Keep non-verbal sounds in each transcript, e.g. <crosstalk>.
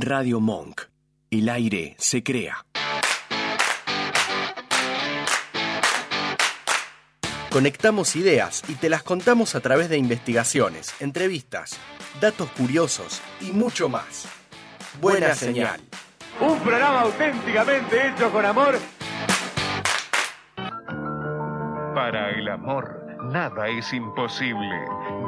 Radio Monk. El aire se crea. Conectamos ideas y te las contamos a través de investigaciones, entrevistas, datos curiosos y mucho más. Buena señal. Un programa auténticamente hecho con amor. Para el amor, nada es imposible.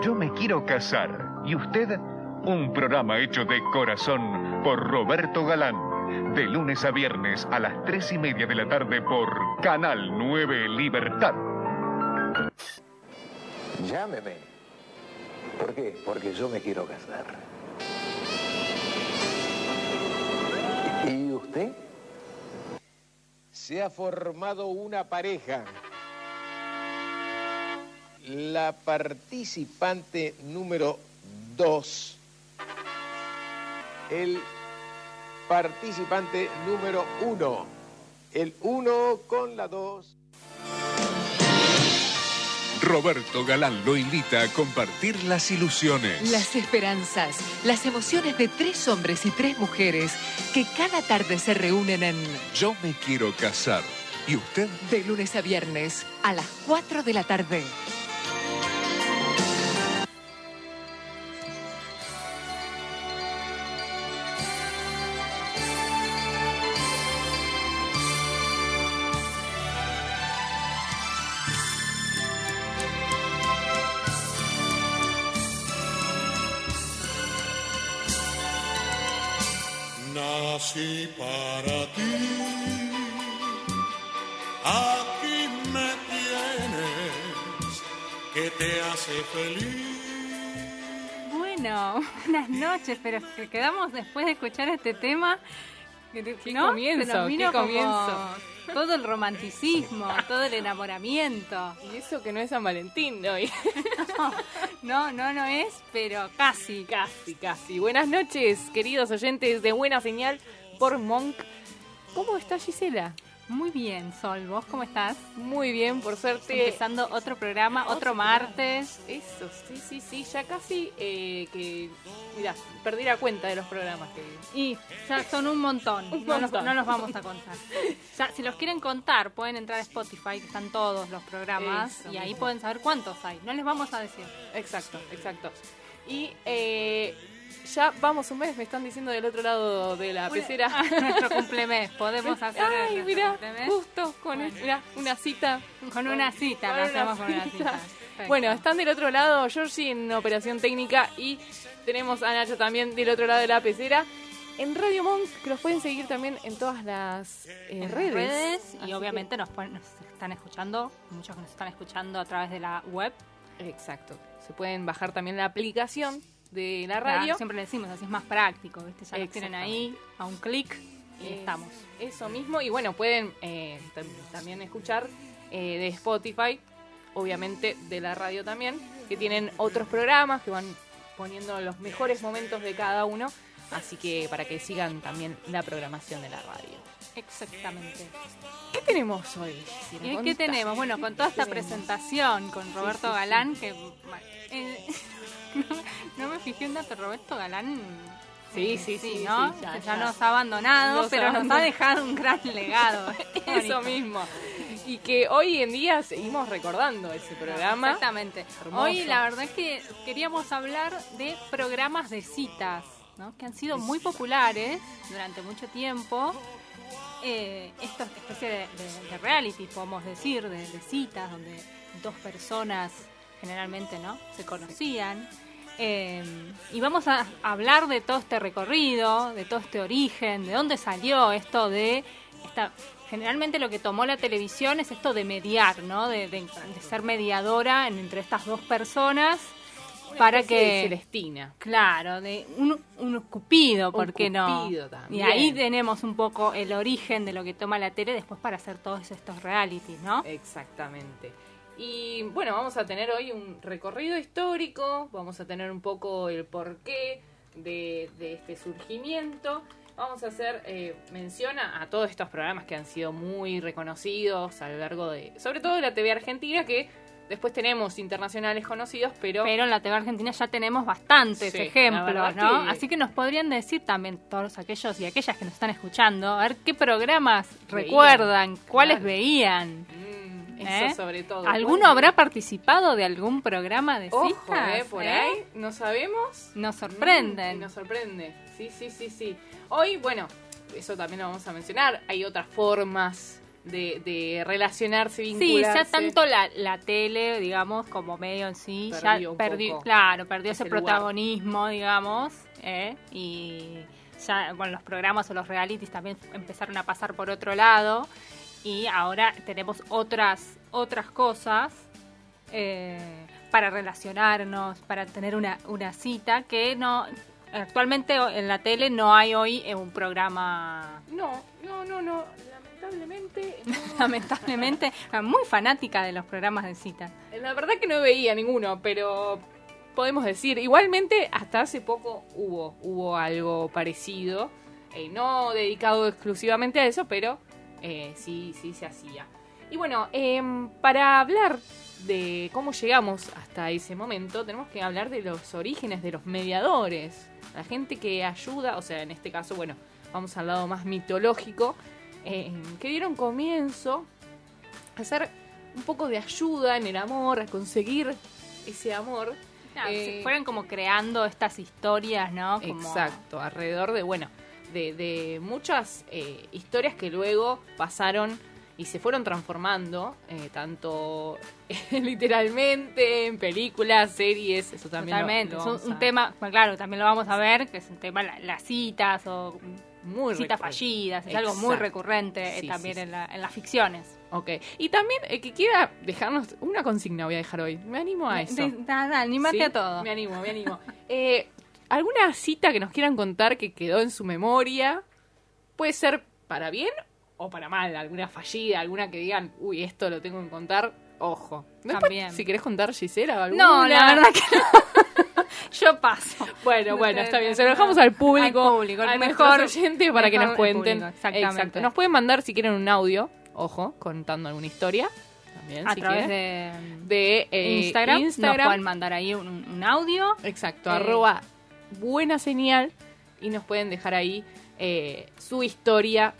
Yo me quiero casar. ¿Y usted? Un programa hecho de corazón por Roberto Galán. De lunes a viernes a las tres y media de la tarde por Canal 9 Libertad. Llámeme. ¿Por qué? Porque yo me quiero casar. ¿Y usted? Se ha formado una pareja. La participante número 2. El participante número 1. El 1 con la 2. Roberto Galán lo invita a compartir las ilusiones. Las esperanzas, las emociones de tres hombres y tres mujeres que cada tarde se reúnen en Yo me quiero casar. ¿Y usted? De lunes a viernes a las 4 de la tarde. Feliz. Bueno, <laughs> buenas noches, pero que quedamos después de escuchar este tema. Qué ¿no? comienzo, qué comienzo. Todo el romanticismo, todo el enamoramiento. Y eso que no es San Valentín hoy. <laughs> No, no, no es, pero casi. Casi, casi. Buenas noches, queridos oyentes de Buena Señal por Monk. ¿Cómo está Gisela? Muy bien, Sol. ¿Vos cómo estás? Muy bien, por suerte. Empezando otro programa, otro, Otro martes. Eso, sí, sí, sí. Ya casi eh, que. Mirá, perdí la cuenta de los programas que. Y ya son un montón. <laughs> Un no, los, montón. no los vamos a contar. Ya, si los quieren contar, pueden entrar a Spotify, que están todos los programas, Eso y ahí mismo. pueden saber cuántos hay. No les vamos a decir. Exacto, exacto. Y eh, ya vamos un mes, me están diciendo del otro lado de la pecera. Ah, nuestro cumplemes. Podemos <laughs> hacer Ay, mira, justo con Bueno. mirá, una cita. con una cita. Con Lo una hacemos con una cita. cita. Perfecto. Bueno, están del otro lado Georgie en operación técnica y tenemos a Nacho también del otro lado de la pecera. En Radio Monk, que los pueden seguir también en todas las eh, en redes. Así y obviamente nos, pueden- nos están escuchando, muchos que nos están escuchando a través de la web. exacto. Se pueden bajar también la aplicación de la Claro, radio. siempre le decimos, así es más práctico, ¿viste? Ya los tienen ahí a un clic y Es- estamos. Eso mismo. Y bueno, pueden eh, tam- también escuchar eh, de Spotify, obviamente de la radio también, que tienen otros programas que van poniendo los mejores momentos de cada uno. Así que para que sigan también la programación de la radio. Exactamente. ¿Qué tenemos hoy? Qué tenemos? Bueno, con toda esta presentación con Roberto. Galán, que... <laughs> eh, <laughs> no, me fijé un dato, Roberto Galán... Sí, sí, sí, ¿no? sí, ya, ya, ya. nos ha abandonado, Nos pero nos ha dejado un gran legado. <laughs> Eso mismo. Y que hoy en día seguimos recordando ese programa. Exactamente. Hermoso. Hoy la verdad es que queríamos hablar de programas de citas, ¿no? que han sido muy populares durante mucho tiempo. Eh, esta especie de, de- de reality, podemos decir, de, de citas, donde dos personas generalmente no se conocían. Eh, y vamos a hablar de todo este recorrido, de todo este origen, de dónde salió esto de esta generalmente lo que tomó la televisión es esto de mediar, ¿no? De, de- de ser mediadora en- entre estas dos personas para especie de que Celestina. claro, de un, un cupido, ¿por Un qué no? cupido Y también. ahí tenemos un poco el origen de lo que toma la tele después para hacer todos estos realities, ¿no? Exactamente. Y bueno, vamos a tener hoy un recorrido histórico, vamos a tener un poco el porqué de, de este surgimiento. Vamos a hacer eh, mención a, a todos estos programas que han sido muy reconocidos a lo largo de, sobre todo de la TV argentina, que Después tenemos internacionales conocidos, pero... Pero en la TV Argentina ya tenemos bastantes Sí, ejemplos, ¿no? que- Así que nos podrían decir también todos aquellos y aquellas que nos están escuchando, a ver qué programas Veían, recuerdan, cuáles claro. veían. Mm, ¿Eh? Eso sobre todo. ¿Alguno Bueno, habrá participado de algún programa de Ojo, citas? eh, por eh? ahí, no sabemos. Nos Mm, sorprenden. y nos sorprende. Sí, sí, sí, sí. Hoy, bueno, eso también lo vamos a mencionar. Hay otras formas de, de relacionarse, Sí, vincularse. ya tanto la, la tele, digamos, como medio en sí, Perdió ya perdió, claro, perdió ese ese lugar. protagonismo, digamos, ¿eh? y ya, bueno, los programas o los realities también empezaron a pasar por otro lado, y ahora tenemos otras, otras cosas eh, para relacionarnos, para tener una, una cita que no... Actualmente en la tele no hay hoy un programa No, no, no, no. Lamentablemente. <laughs> no. lamentablemente, muy fanática de los programas de cita. La verdad que no veía ninguno, pero podemos decir, igualmente hasta hace poco hubo, hubo algo parecido, eh, no dedicado exclusivamente a eso, pero eh, sí, sí se hacía. Y bueno, em, para hablar de cómo llegamos hasta ese momento, tenemos que hablar de los orígenes de los mediadores, la gente que ayuda, o sea, en este caso, bueno, vamos al lado más mitológico, eh, que dieron comienzo a hacer un poco de ayuda en el amor, a conseguir ese amor. Claro, Eh, se fueron como creando estas historias, ¿no? Como- Exacto, alrededor de, bueno, de, de muchas eh, historias que luego pasaron y se fueron transformando, eh, tanto <laughs> literalmente en películas, series, eso también. Totalmente. lo es un, a- tema, bueno, claro, también lo vamos a ver, que es un tema, la- las citas o muy citas recurrente. fallidas, es algo muy recurrente eh, también sí, sí. En, la- en las ficciones. Ok, y también el que quiera dejarnos una consigna voy a dejar hoy. Me animo a eso. De- ¿Sí? a todo. Me animo, me animo. <laughs> ¿Alguna cita que nos quieran contar que quedó en su memoria? Puede ser para bien o para mal. Alguna fallida, alguna que digan, uy, esto lo tengo que contar. Ojo. Después, También. Si querés contar, Gisela, alguna. No, la verdad que no. <laughs> Yo paso. Bueno, No bueno, está bien. Se lo dejamos al público. Al público, mejor- oyentes para que nos cuenten. público, exactamente. Exacto. Nos pueden mandar si quieren un audio, ojo, contando alguna historia. También, A si través quieren. de de eh, Instagram, Instagram. nos pueden mandar ahí un, un audio. Exacto, Eh, arroba buena señal y nos pueden dejar ahí eh, su historia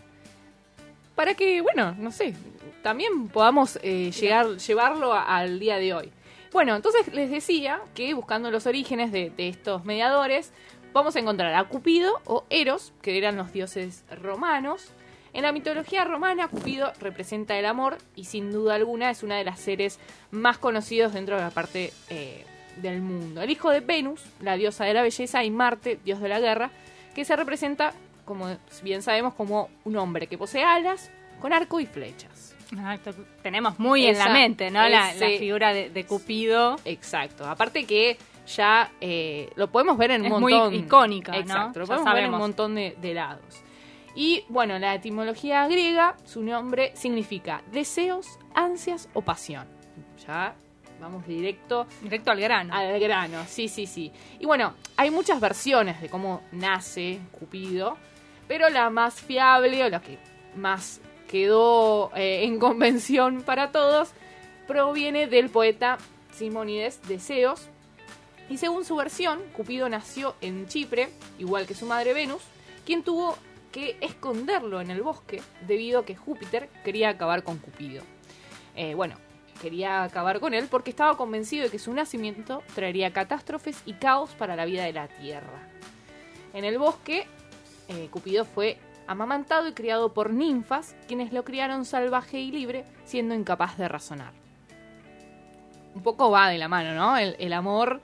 para que, bueno, no sé, también podamos eh, llegar, llevarlo al día de hoy. Bueno, entonces les decía que buscando los orígenes de, de estos mediadores, vamos a encontrar a Cupido o Eros, que eran los dioses romanos. En la mitología romana, Cupido representa el amor y sin duda alguna es una de las seres más conocidos dentro de la parte eh, del mundo. El hijo de Venus, la diosa de la belleza, y Marte, dios de la guerra, que se representa, como bien sabemos, como un hombre que posee alas con arco y flechas. Exacto, tenemos muy en la mente, ¿no? La, ese- la figura de, de Cupido. Exacto. Aparte que ya eh, lo podemos ver en un Es muy montón. icónica, ¿no? Exacto, lo Ya podemos ver en un montón de, de lados. Y bueno, la etimología griega, su nombre significa deseos, ansias o pasión. Ya vamos directo Directo al grano. al grano, sí, sí, sí. Y bueno, hay muchas versiones de cómo nace Cupido, pero la más fiable o la que más quedó eh, en convención para todos proviene del poeta Simónides de Zeos. Y según su versión, Cupido nació en Chipre, igual que su madre Venus, quien tuvo que esconderlo en el bosque debido a que Júpiter quería acabar con Cupido. Eh, bueno, quería acabar con él porque estaba convencido de que su nacimiento traería catástrofes y caos para la vida de la Tierra. En el bosque, eh, Cupido fue amamantado y criado por ninfas, quienes lo criaron salvaje y libre, siendo incapaz de razonar. Un poco va de la mano, ¿no? El, el amor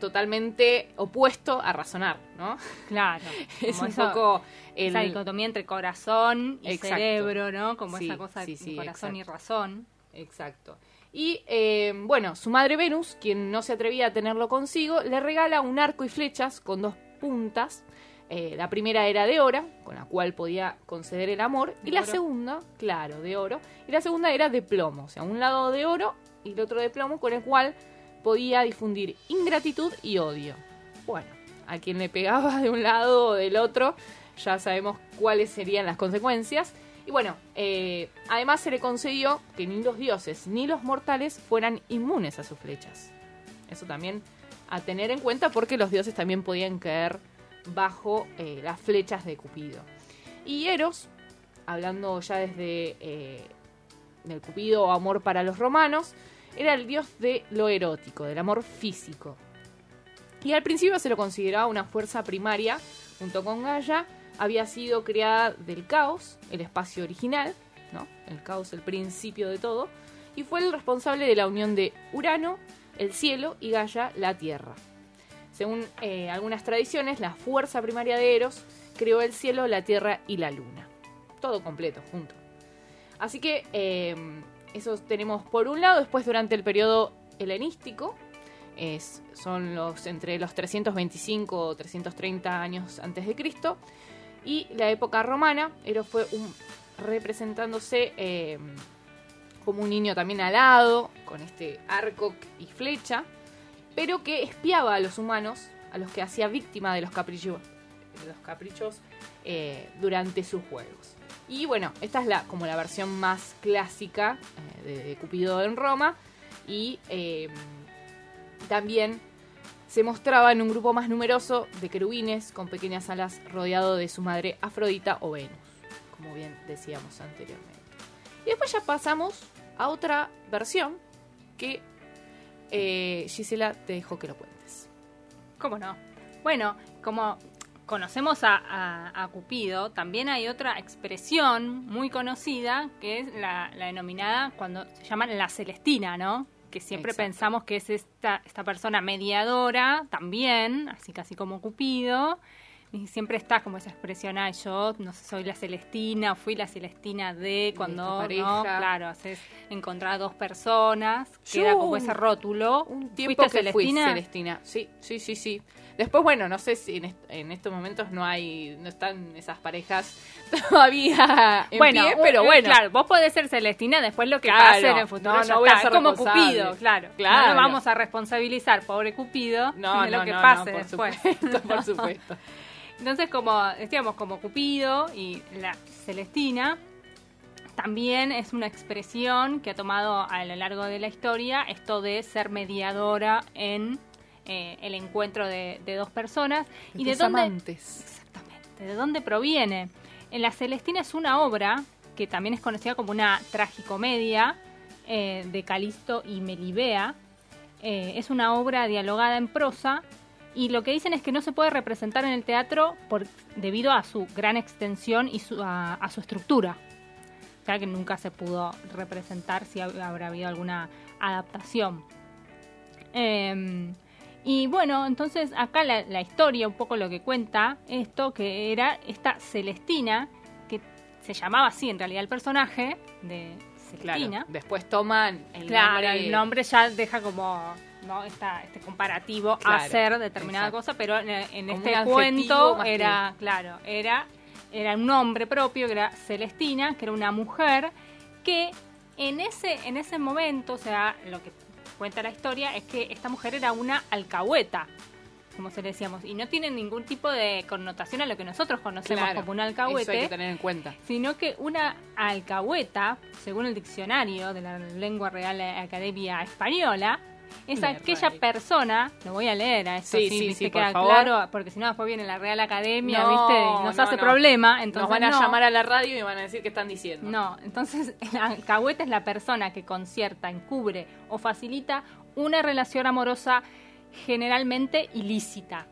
totalmente opuesto a razonar, ¿no? Claro. <laughs> Es un eso- poco el... Esa dicotomía entre corazón y Exacto. cerebro, ¿no? Como Sí, esa cosa de sí, sí, corazón y razón. Exacto. Y eh, bueno, su madre Venus, quien no se atrevía a tenerlo consigo, le regala un arco y flechas con dos puntas. Eh, la primera era de oro, con la cual podía conceder el amor, y la oro. segunda, claro, de oro, y la segunda era de plomo, o sea, un lado de oro y el otro de plomo, con el cual podía difundir ingratitud y odio. Bueno, a quien le pegaba de un lado o del otro, ya sabemos cuáles serían las consecuencias. Y bueno, eh, además se le concedió que ni los dioses ni los mortales fueran inmunes a sus flechas. Eso también a tener en cuenta porque los dioses también podían caer bajo eh, las flechas de Cupido. Y Eros, hablando ya desde eh, del Cupido o amor para los romanos, era el dios de lo erótico, del amor físico. Y al principio se lo consideraba una fuerza primaria, junto con Gaia, había sido creada del caos, el espacio original, ¿no? El caos, el principio de todo, y fue el responsable de la unión de Urano, el cielo, y Gaia, la tierra. Según eh, algunas tradiciones, la fuerza primaria de Eros creó el cielo, la tierra y la luna. Todo completo, junto. Así que eh, eso tenemos por un lado. Después, durante el periodo helenístico, es, son los entre los 325 o 330 años antes de Cristo y la época romana. Eros fue un, representándose eh, como un niño también alado, con este arco y flecha, pero que espiaba a los humanos, a los que hacía víctima de los caprichos, de los caprichos eh, durante sus juegos. Y bueno, esta es la, como la versión más clásica eh, de, Cupido en Roma. Y también se mostraba en un grupo más numeroso de querubines con pequeñas alas rodeado de su madre Afrodita o Venus, como bien decíamos anteriormente. Y después ya pasamos a otra versión que eh, Gisela te dejo que lo cuentes. ¿Cómo no? Bueno, como conocemos a, a- a Cupido, también hay otra expresión muy conocida que es la, la denominada cuando se llama la Celestina, ¿no? Que siempre Exacto. pensamos que es esta, esta persona mediadora también, así casi como Cupido. Y siempre está como esa expresión, ay, yo no sé, soy la Celestina, o fui la Celestina de cuando, ¿no? Claro, haces encontrar a dos personas, Yo queda como ese rótulo. Un tiempo ¿Fuiste que fui Celestina? Celestina. Sí, sí, sí, sí. Después, bueno, no sé si en, est- en estos momentos no hay, no están esas parejas <laughs> todavía en bueno, pie, pero bueno. Claro, vos podés ser Celestina, después lo que Claro, pase en el futuro no, no voy a ser como. Cupido, claro. Claro. No lo vamos a responsabilizar, pobre Cupido, No, <laughs> de lo no, que no, pase no, por después. supuesto, por <laughs> supuesto. Entonces, como decíamos, como Cupido y la Celestina, también es una expresión que ha tomado a lo largo de la historia esto de ser mediadora en eh, el encuentro de, de dos personas. ¿Y de dónde, amantes. Exactamente. ¿De dónde proviene? En La Celestina es una obra que también es conocida como una tragicomedia eh, de Calisto y Melibea. Eh, es una obra dialogada en prosa y lo que dicen es que no se puede representar en el teatro por, debido a su gran extensión y su- a, a su estructura. O sea que nunca se pudo representar si hab- habrá habido alguna adaptación. Eh, y bueno, entonces acá la, la historia, un poco lo que cuenta esto, que era esta Celestina, que se llamaba así en realidad el personaje de Claro. Celestina. Después toman el claro, nombre. el nombre ya deja como ¿no? Esta, este comparativo a hacer determinada exacto. cosa, pero en, este cuento que- era, claro, era, era un nombre propio, que era Celestina, que era una mujer que en ese, en ese momento, o sea, lo que cuenta la historia es que esta mujer era una alcahueta, como se le decíamos, y no tiene ningún tipo de connotación a lo que nosotros conocemos Claro, como un Eso hay que alcahuete, tener en cuenta. sino que una alcahueta, según el diccionario de la Lengua Real Academia Española, es aquella persona, lo voy a leer a esto, Sí, sí, sí, viste, sí, por queda favor. claro, porque si no después viene la Real Academia, No, viste, y nos no, hace no. problema, entonces Nos van a llamar a la radio y van a decir qué están diciendo. No, entonces <laughs> la alcahueta es la persona que concierta, encubre o facilita una relación amorosa generalmente ilícita.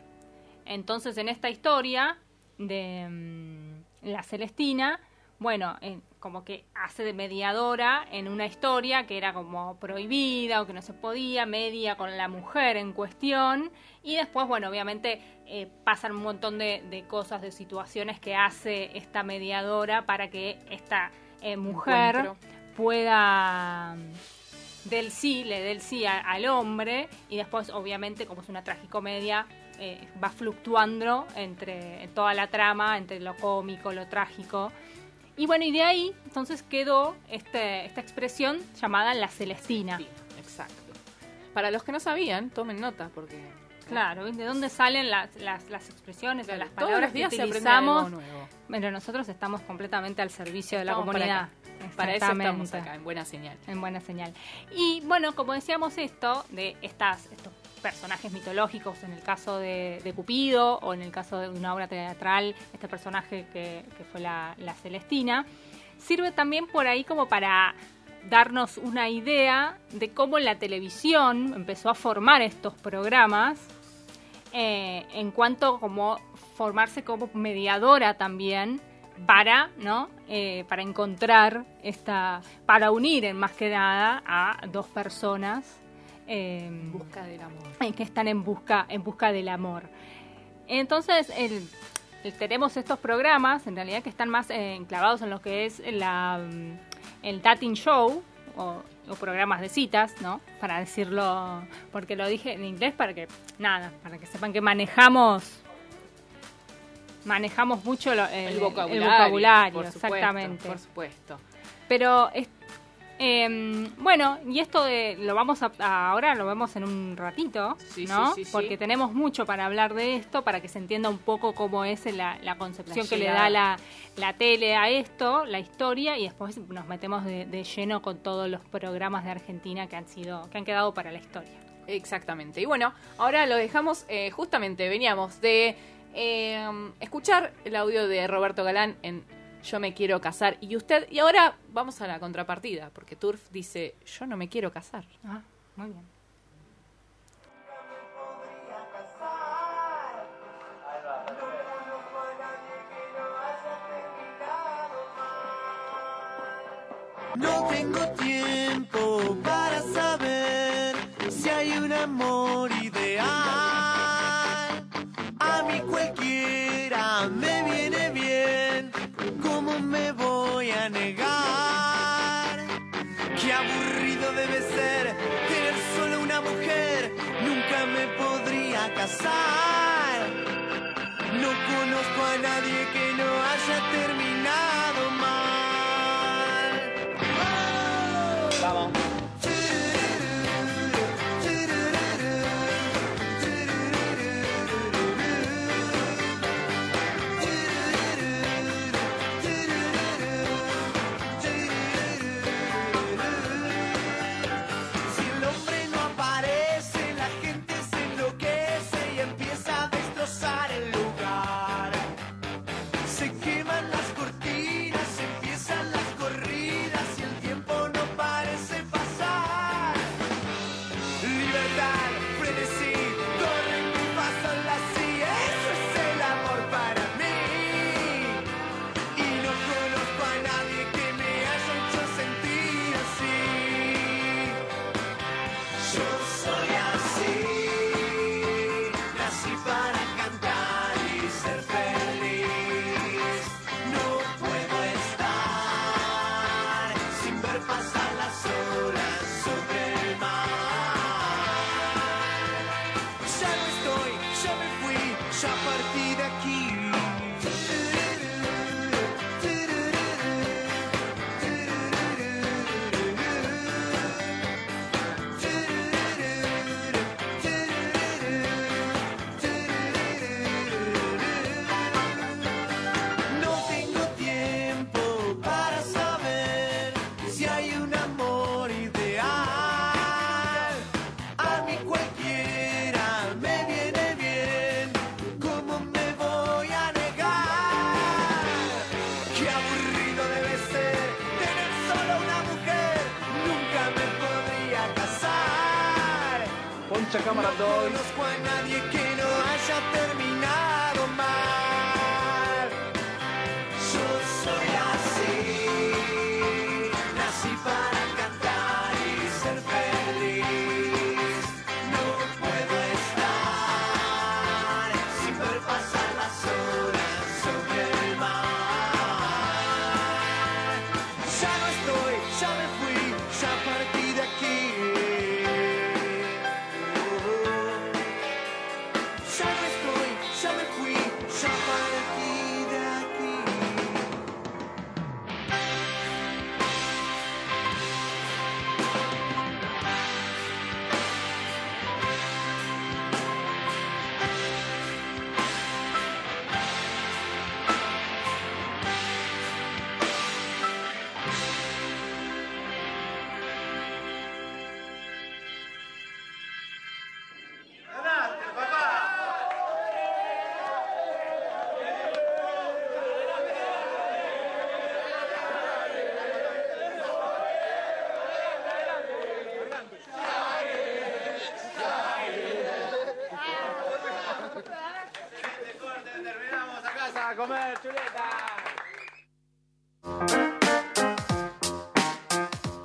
Entonces en esta historia de mm, la Celestina, bueno, en- como que hace de mediadora en una historia que era como prohibida o que no se podía, media con la mujer en cuestión y después, bueno, obviamente eh, pasan un montón de, de cosas, de situaciones que hace esta mediadora para que esta eh, mujer Encuentro. pueda mm, del sí, le dé el sí a- al hombre y después obviamente como es una tragicomedia eh, va fluctuando entre toda la trama, entre lo cómico, lo trágico. Y bueno, y de ahí entonces quedó este, esta expresión llamada la Celestina. Sí, exacto. Para los que no sabían, tomen nota porque Claro. ¿de dónde salen las, las, las expresiones o Claro, las todos palabras los días que se utilizamos nuevo. Pero nosotros estamos completamente al servicio de la Estamos comunidad. Para eso estamos acá, en buena señal. En buena señal. Y bueno, como decíamos esto, de estas, estos personajes mitológicos, en el caso de, Cupido o en el caso de una obra teatral, este personaje que, fue la, la Celestina, sirve también por ahí como para darnos una idea de cómo la televisión empezó a formar estos programas eh, en cuanto como formarse como mediadora también para no Eh, para encontrar esta para unir en más que nada a dos personas eh, En busca del amor. en que están en busca en busca del amor entonces el- el- tenemos estos programas en realidad que están más eh, enclavados en lo que es la mm, el dating show o, o programas de citas, ¿no? Para decirlo, porque lo dije en inglés para que, nada, para que sepan que manejamos, manejamos mucho lo- El el, vocabulario. el vocabulario, por supuesto, exactamente. Por supuesto. Pero es- em, bueno, y esto de lo vamos a, a- ahora lo vemos en un ratito, Sí, ¿no? sí, sí, sí. Porque tenemos mucho para hablar de esto, para que se entienda un poco cómo es la, la concepción La que le da la, la tele a esto, la historia, y después nos metemos de, de lleno con todos los programas de Argentina que han sido, que han quedado para la historia. Exactamente. Y bueno, ahora lo dejamos, eh, justamente veníamos de eh, escuchar el audio de Roberto Galán en Yo me quiero casar y usted, y ahora vamos a la contrapartida, porque Turf dice, yo no me quiero casar. Ah, muy bien. No tengo tiempo para saber si hay un amor No conozco a nadie que no haya terminado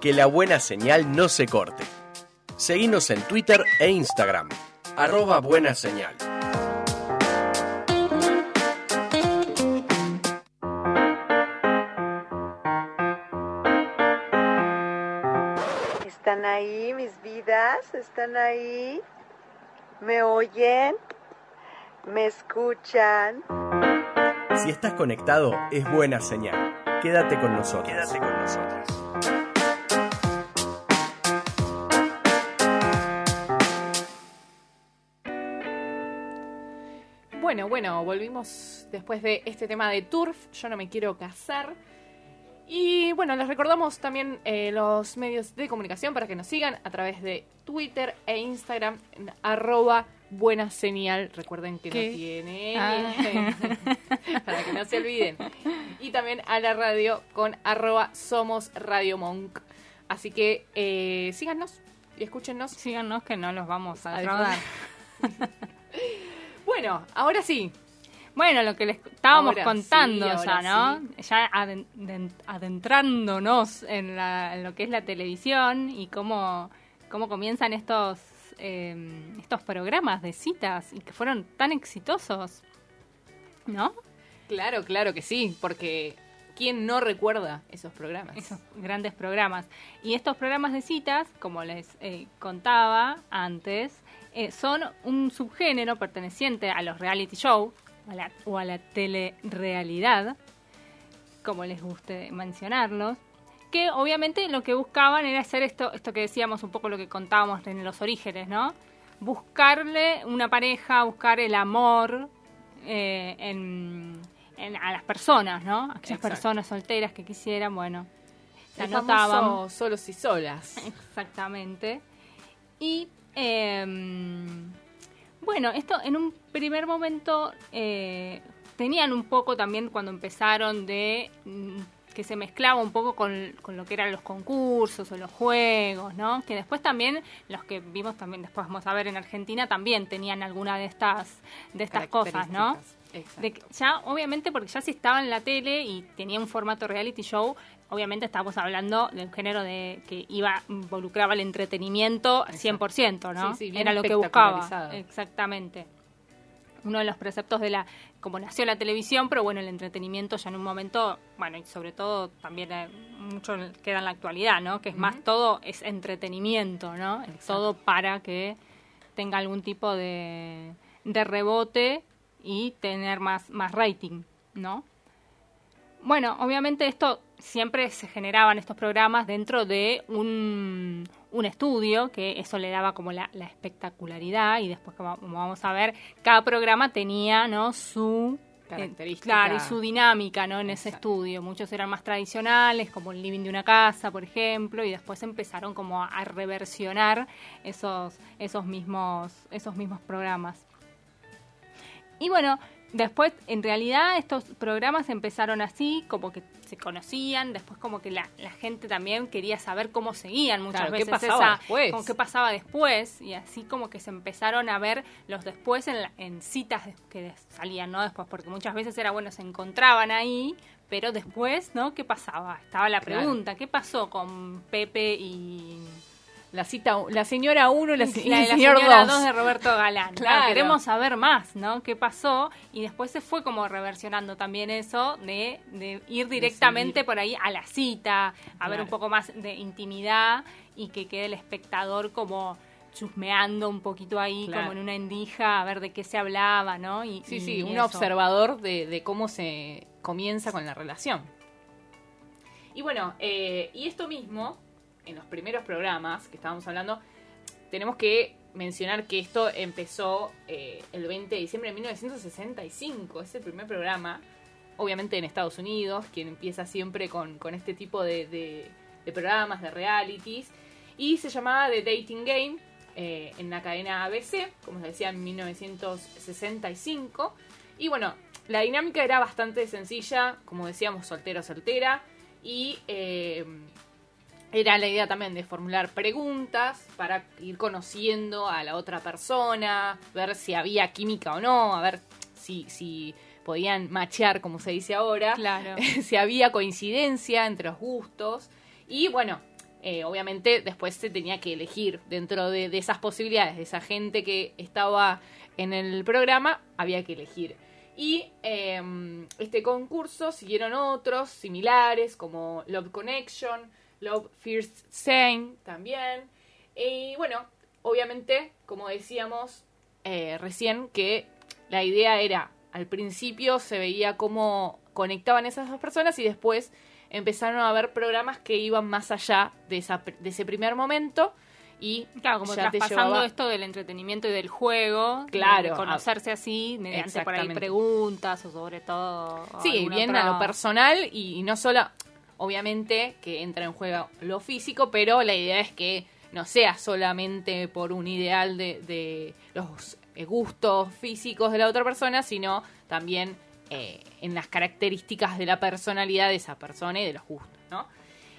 Que la buena señal no se corte. Seguinos en Twitter e Instagram. Arroba buena señal. ¿Están ahí mis vidas? ¿Están ahí? ¿Me oyen? ¿Me escuchan? Si estás conectado, es buena señal. Quédate con nosotros. Quédate con nosotros. Bueno, bueno, volvimos después de este tema de Turf. Yo no me quiero casar. Y bueno, les recordamos también eh, los medios de comunicación para que nos sigan a través de Twitter e Instagram en arroba buena señal. Recuerden que ¿Qué? no tiene Ah. <laughs> para que no se olviden. Y también a la radio con arroba somos Radio Monk. Así que eh, síganos y escúchenos. Síganos que no los vamos a A defraudar. <laughs> Bueno, ahora sí. Bueno, lo que les estábamos Ahora contando sí, ya, ¿no? Ya aden- den- adentrándonos en, la- en lo que es la televisión y cómo, cómo comienzan estos, eh, estos programas de citas y que fueron tan exitosos, ¿no? Claro, claro que sí, porque ¿quién no recuerda esos programas? Esos grandes programas. Y estos programas de citas, como les eh, contaba antes, eh, son un subgénero perteneciente a los reality show a la- o a la telerealidad, como les guste mencionarlos, que obviamente lo que buscaban era hacer esto, esto que decíamos un poco lo que contábamos en los orígenes, ¿no? Buscarle una pareja, buscar el amor eh, en, en- a las personas, ¿no? Aquellas Exacto. personas solteras que quisieran, bueno, se El anotaban. solos y solas. Exactamente. Y eh, bueno, esto en un primer momento eh, tenían un poco también cuando empezaron de mm, que se mezclaba un poco con, con lo que eran los concursos o los juegos, ¿no? Que después también, los que vimos también, después vamos a ver en Argentina, también tenían alguna de estas, de estas cosas, ¿no? De ya, obviamente, porque ya si estaba en la tele y tenía un formato reality show, obviamente estábamos hablando de un género de que iba involucraba el entretenimiento al 100%, ¿no? Sí, sí, bien Era lo que buscaba. Exactamente. Uno de los preceptos de la, como nació la televisión, pero bueno, el entretenimiento ya en un momento, bueno, y sobre todo también eh, mucho queda en la actualidad, ¿no? Que es más todo es entretenimiento, ¿no? Es todo para que tenga algún tipo de, de rebote y tener más, más rating, ¿no? Bueno, obviamente esto siempre se generaban estos programas dentro de un, un estudio, que eso le daba como la, la espectacularidad y después como, vamos a ver, cada programa tenía, ¿no? Su eh, Característica. claro, y su dinámica, ¿no? En ese estudio. Muchos eran más tradicionales, como el living de una casa, por ejemplo, y después empezaron como a, a reversionar esos, esos mismos, esos mismos programas. Y bueno, después en realidad estos programas empezaron así, como que se conocían, después como que la, la gente también quería saber cómo seguían muchas Claro, ¿qué veces pasaba esa, después? como qué pasaba después, y así como que se empezaron a ver los después en, la- en citas que salían, ¿no? Después, porque muchas veces era bueno, se encontraban ahí, pero después, ¿no? ¿Qué pasaba? Estaba la Claro. pregunta, ¿qué pasó con Pepe y La cita, la señora 1 y la, y la, el la señor señora 2. 2 de Roberto Galán. Claro, Claro. queremos saber más, ¿no? ¿Qué pasó? Y después se fue como reversionando también eso de, de ir directamente por ahí a la cita, a ver un poco más de intimidad y que quede el espectador como chusmeando un poquito ahí, Claro. como en una endija, a ver de qué se hablaba, ¿no? Y, Sí, y sí, un eso. observador de, de cómo se comienza con la relación. Y bueno, eh, y esto mismo, en los primeros programas que estábamos hablando, tenemos que mencionar que esto empezó eh, el 20 de diciembre de 1965, es el primer programa, obviamente en Estados Unidos, quien empieza siempre con, con este tipo de, de- programas, de realities, y se llamaba The Dating Game eh, en la cadena ABC, como les decía, en 1965. Y bueno, la dinámica era bastante sencilla, como decíamos, soltero, soltera, y eh, era la idea también de formular preguntas para ir conociendo a la otra persona, ver si había química o no, a ver si, si podían machear, como se dice ahora, Claro. <laughs> si había coincidencia entre los gustos. Y bueno, eh, obviamente después se tenía que elegir dentro de, de esas posibilidades, de esa gente que estaba en el programa, había que elegir. Y eh, este concurso siguieron otros similares como Love Connection, Love First Sign también. Y bueno, obviamente, como decíamos eh, recién, que la idea era, al principio se veía cómo conectaban esas dos personas y después empezaron a haber programas que iban más allá de, esa, de ese primer momento y Claro, como ya te traspasando llevaba- esto del entretenimiento y del juego. Claro, De conocerse así, mediante por ahí preguntas o sobre todo. Sí, bien otro- a lo personal y, y no solo, obviamente, que entra en juego lo físico, pero la idea es que no sea solamente por un ideal de, de los eh, gustos físicos de la otra persona, sino también eh, en las características de la personalidad de esa persona y de los gustos, ¿no?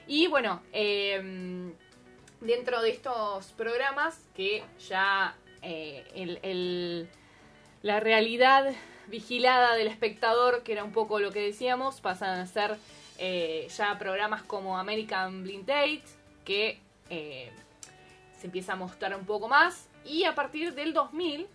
Y bueno, eh, dentro de estos programas que ya eh, el- la realidad vigilada del espectador, que era un poco lo que decíamos, pasan a ser eh, ya programas como American Blind Date, que eh, se empieza a mostrar un poco más, y a partir del 2000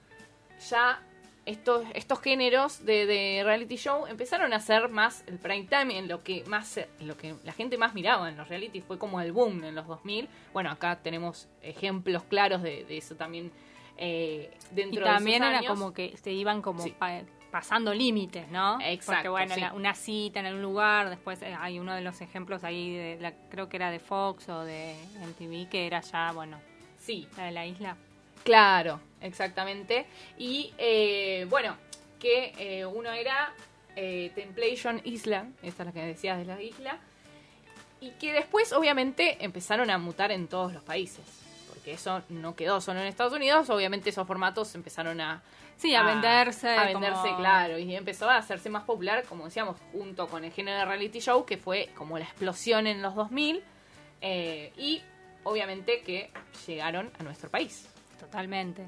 ya estos, estos géneros de, de reality show empezaron a ser más el prime time en lo que más en lo que la gente más miraba en los reality fue como el boom en los 2000 bueno acá tenemos ejemplos claros de, de eso también eh, Y dentro también de esos era años. como que se iban como Sí. pa- pasando límites, ¿no? Exacto, Porque bueno, sí. la- una cita en algún lugar, después eh, hay uno de los ejemplos ahí, de la, creo que era de Fox o de MTV, que era ya, bueno, sí la de la isla. Claro, exactamente. Y eh, bueno, que eh, uno era eh, Templation Island, esta es la que decías de la isla, y que después obviamente empezaron a mutar en todos los países, porque eso no quedó solo en Estados Unidos, obviamente esos formatos empezaron a... Sí, a venderse, A venderse, como- claro, y empezó a hacerse más popular, como decíamos, junto con el género de reality show, que fue como la explosión en los 2000, eh, y obviamente que llegaron a nuestro país. Totalmente.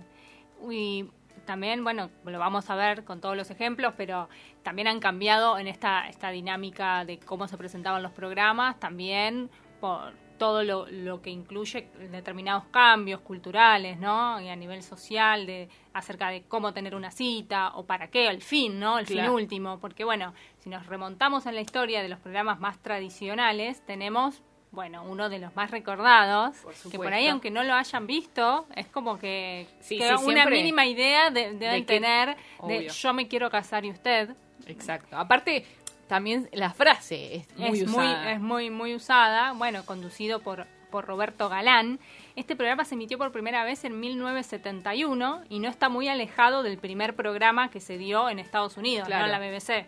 Y también, bueno, lo vamos a ver con todos los ejemplos, pero también han cambiado en esta, esta dinámica de cómo se presentaban los programas, también por todo lo, lo que incluye determinados cambios culturales, ¿no? Y a nivel social, de acerca de cómo tener una cita o para qué, el fin, ¿no? El fin último. Porque, bueno, si nos remontamos en la historia de los programas más tradicionales, tenemos, bueno, uno de los más recordados, que por ahí, aunque no lo hayan visto, es como que, Sí, que sí, una mínima idea de- deben De que- tener de yo me quiero casar y usted. Exacto. Aparte, también la frase es muy es muy, es muy, muy usada, bueno, conducido por, por Roberto Galán. Este programa se emitió por primera vez en 1971 y no está muy alejado del primer programa que se dio en Estados Unidos, Claro. ¿no? La BBC.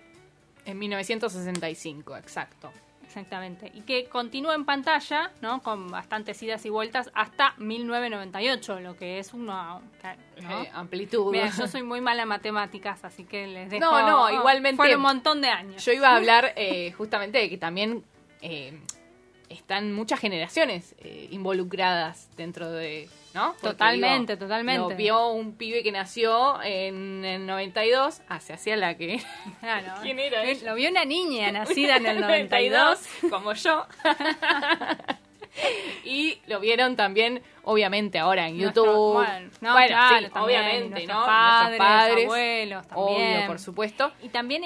En 1965, exacto. Exactamente. Y que continúa en pantalla, ¿no? Con bastantes idas y vueltas hasta 1998, lo que es una ¿no? Eh, amplitud. Mira, <laughs> yo soy muy mala en matemáticas, así que les dejo. No, no, igualmente. Fueron un montón de años. Yo iba a hablar eh, justamente de que también eh, están muchas generaciones eh, involucradas dentro de. ¿No? Porque, Totalmente, totalmente. Lo vio un pibe que nació en el 92, ah, se hacía la que. <laughs> <laughs> ¿Quién era? Lo- Lo vio una niña <laughs> nacida en el 92. como yo. y lo vieron también, obviamente, ahora en Nuestro- YouTube. bueno, no, Bueno, claro, sí, también, obviamente, ¿no? padres, Nuestros padres, abuelos también. Obvio, por supuesto. Y también,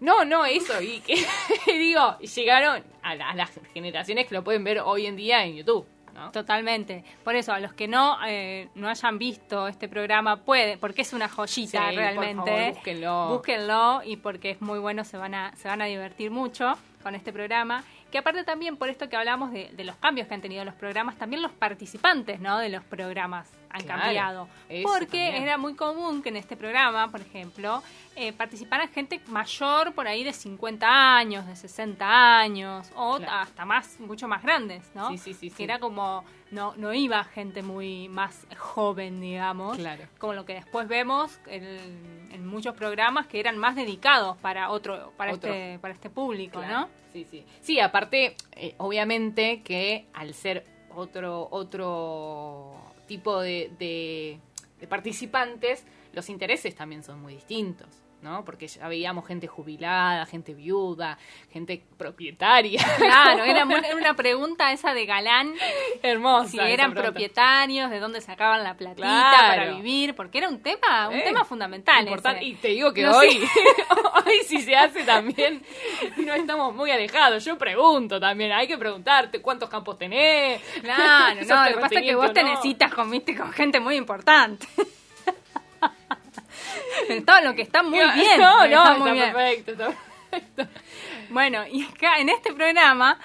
No, no, eso. Y que, <laughs> digo, llegaron a, la- a las generaciones que lo pueden ver hoy en día en YouTube. ¿no? Totalmente. Por eso, a los que no eh, no hayan visto este programa, puede, porque es una joyita Sí, por realmente. favor, búsquenlo. Búsquenlo y porque es muy bueno, se van a, se van a divertir mucho con este programa. Que aparte también, por esto que hablamos de, de los cambios que han tenido los programas, también los participantes ¿no? de los programas han Claro, cambiado. Porque también. era muy común que en este programa, por ejemplo, eh, participaran gente mayor por ahí de 50 años, de 60 años, o Claro. hasta más, mucho más grandes, ¿no? Sí, sí, sí, Que sí. era como, no, no iba gente muy más joven, digamos. Claro. Como lo que después vemos en, en muchos programas que eran más dedicados para otro, para Otro. este, para este público, Claro. ¿no? Sí, sí. Sí, aparte, eh, obviamente que al ser otro, otro tipo de, de- participantes, los intereses también son muy distintos. ¿No? Porque ya veíamos gente jubilada, gente viuda, gente propietaria. <laughs> Claro, <laughs> era una pregunta esa de Galán. Hermosa. Si eran propietarios, de dónde sacaban la platita Claro. para vivir, porque era un tema, un Eh, tema fundamental. Importante. ese. Y te digo que No hoy, <laughs> hoy si se hace también, no estamos muy alejados. Yo pregunto también, hay que preguntarte cuántos campos tenés. Claro, ¿Sos no, lo que pasa es que vos te no? necesitas con, con gente muy importante. <laughs> Todo lo que está muy bien. No, <laughs> no, está está, bien. perfecto. está Bueno, y acá en este programa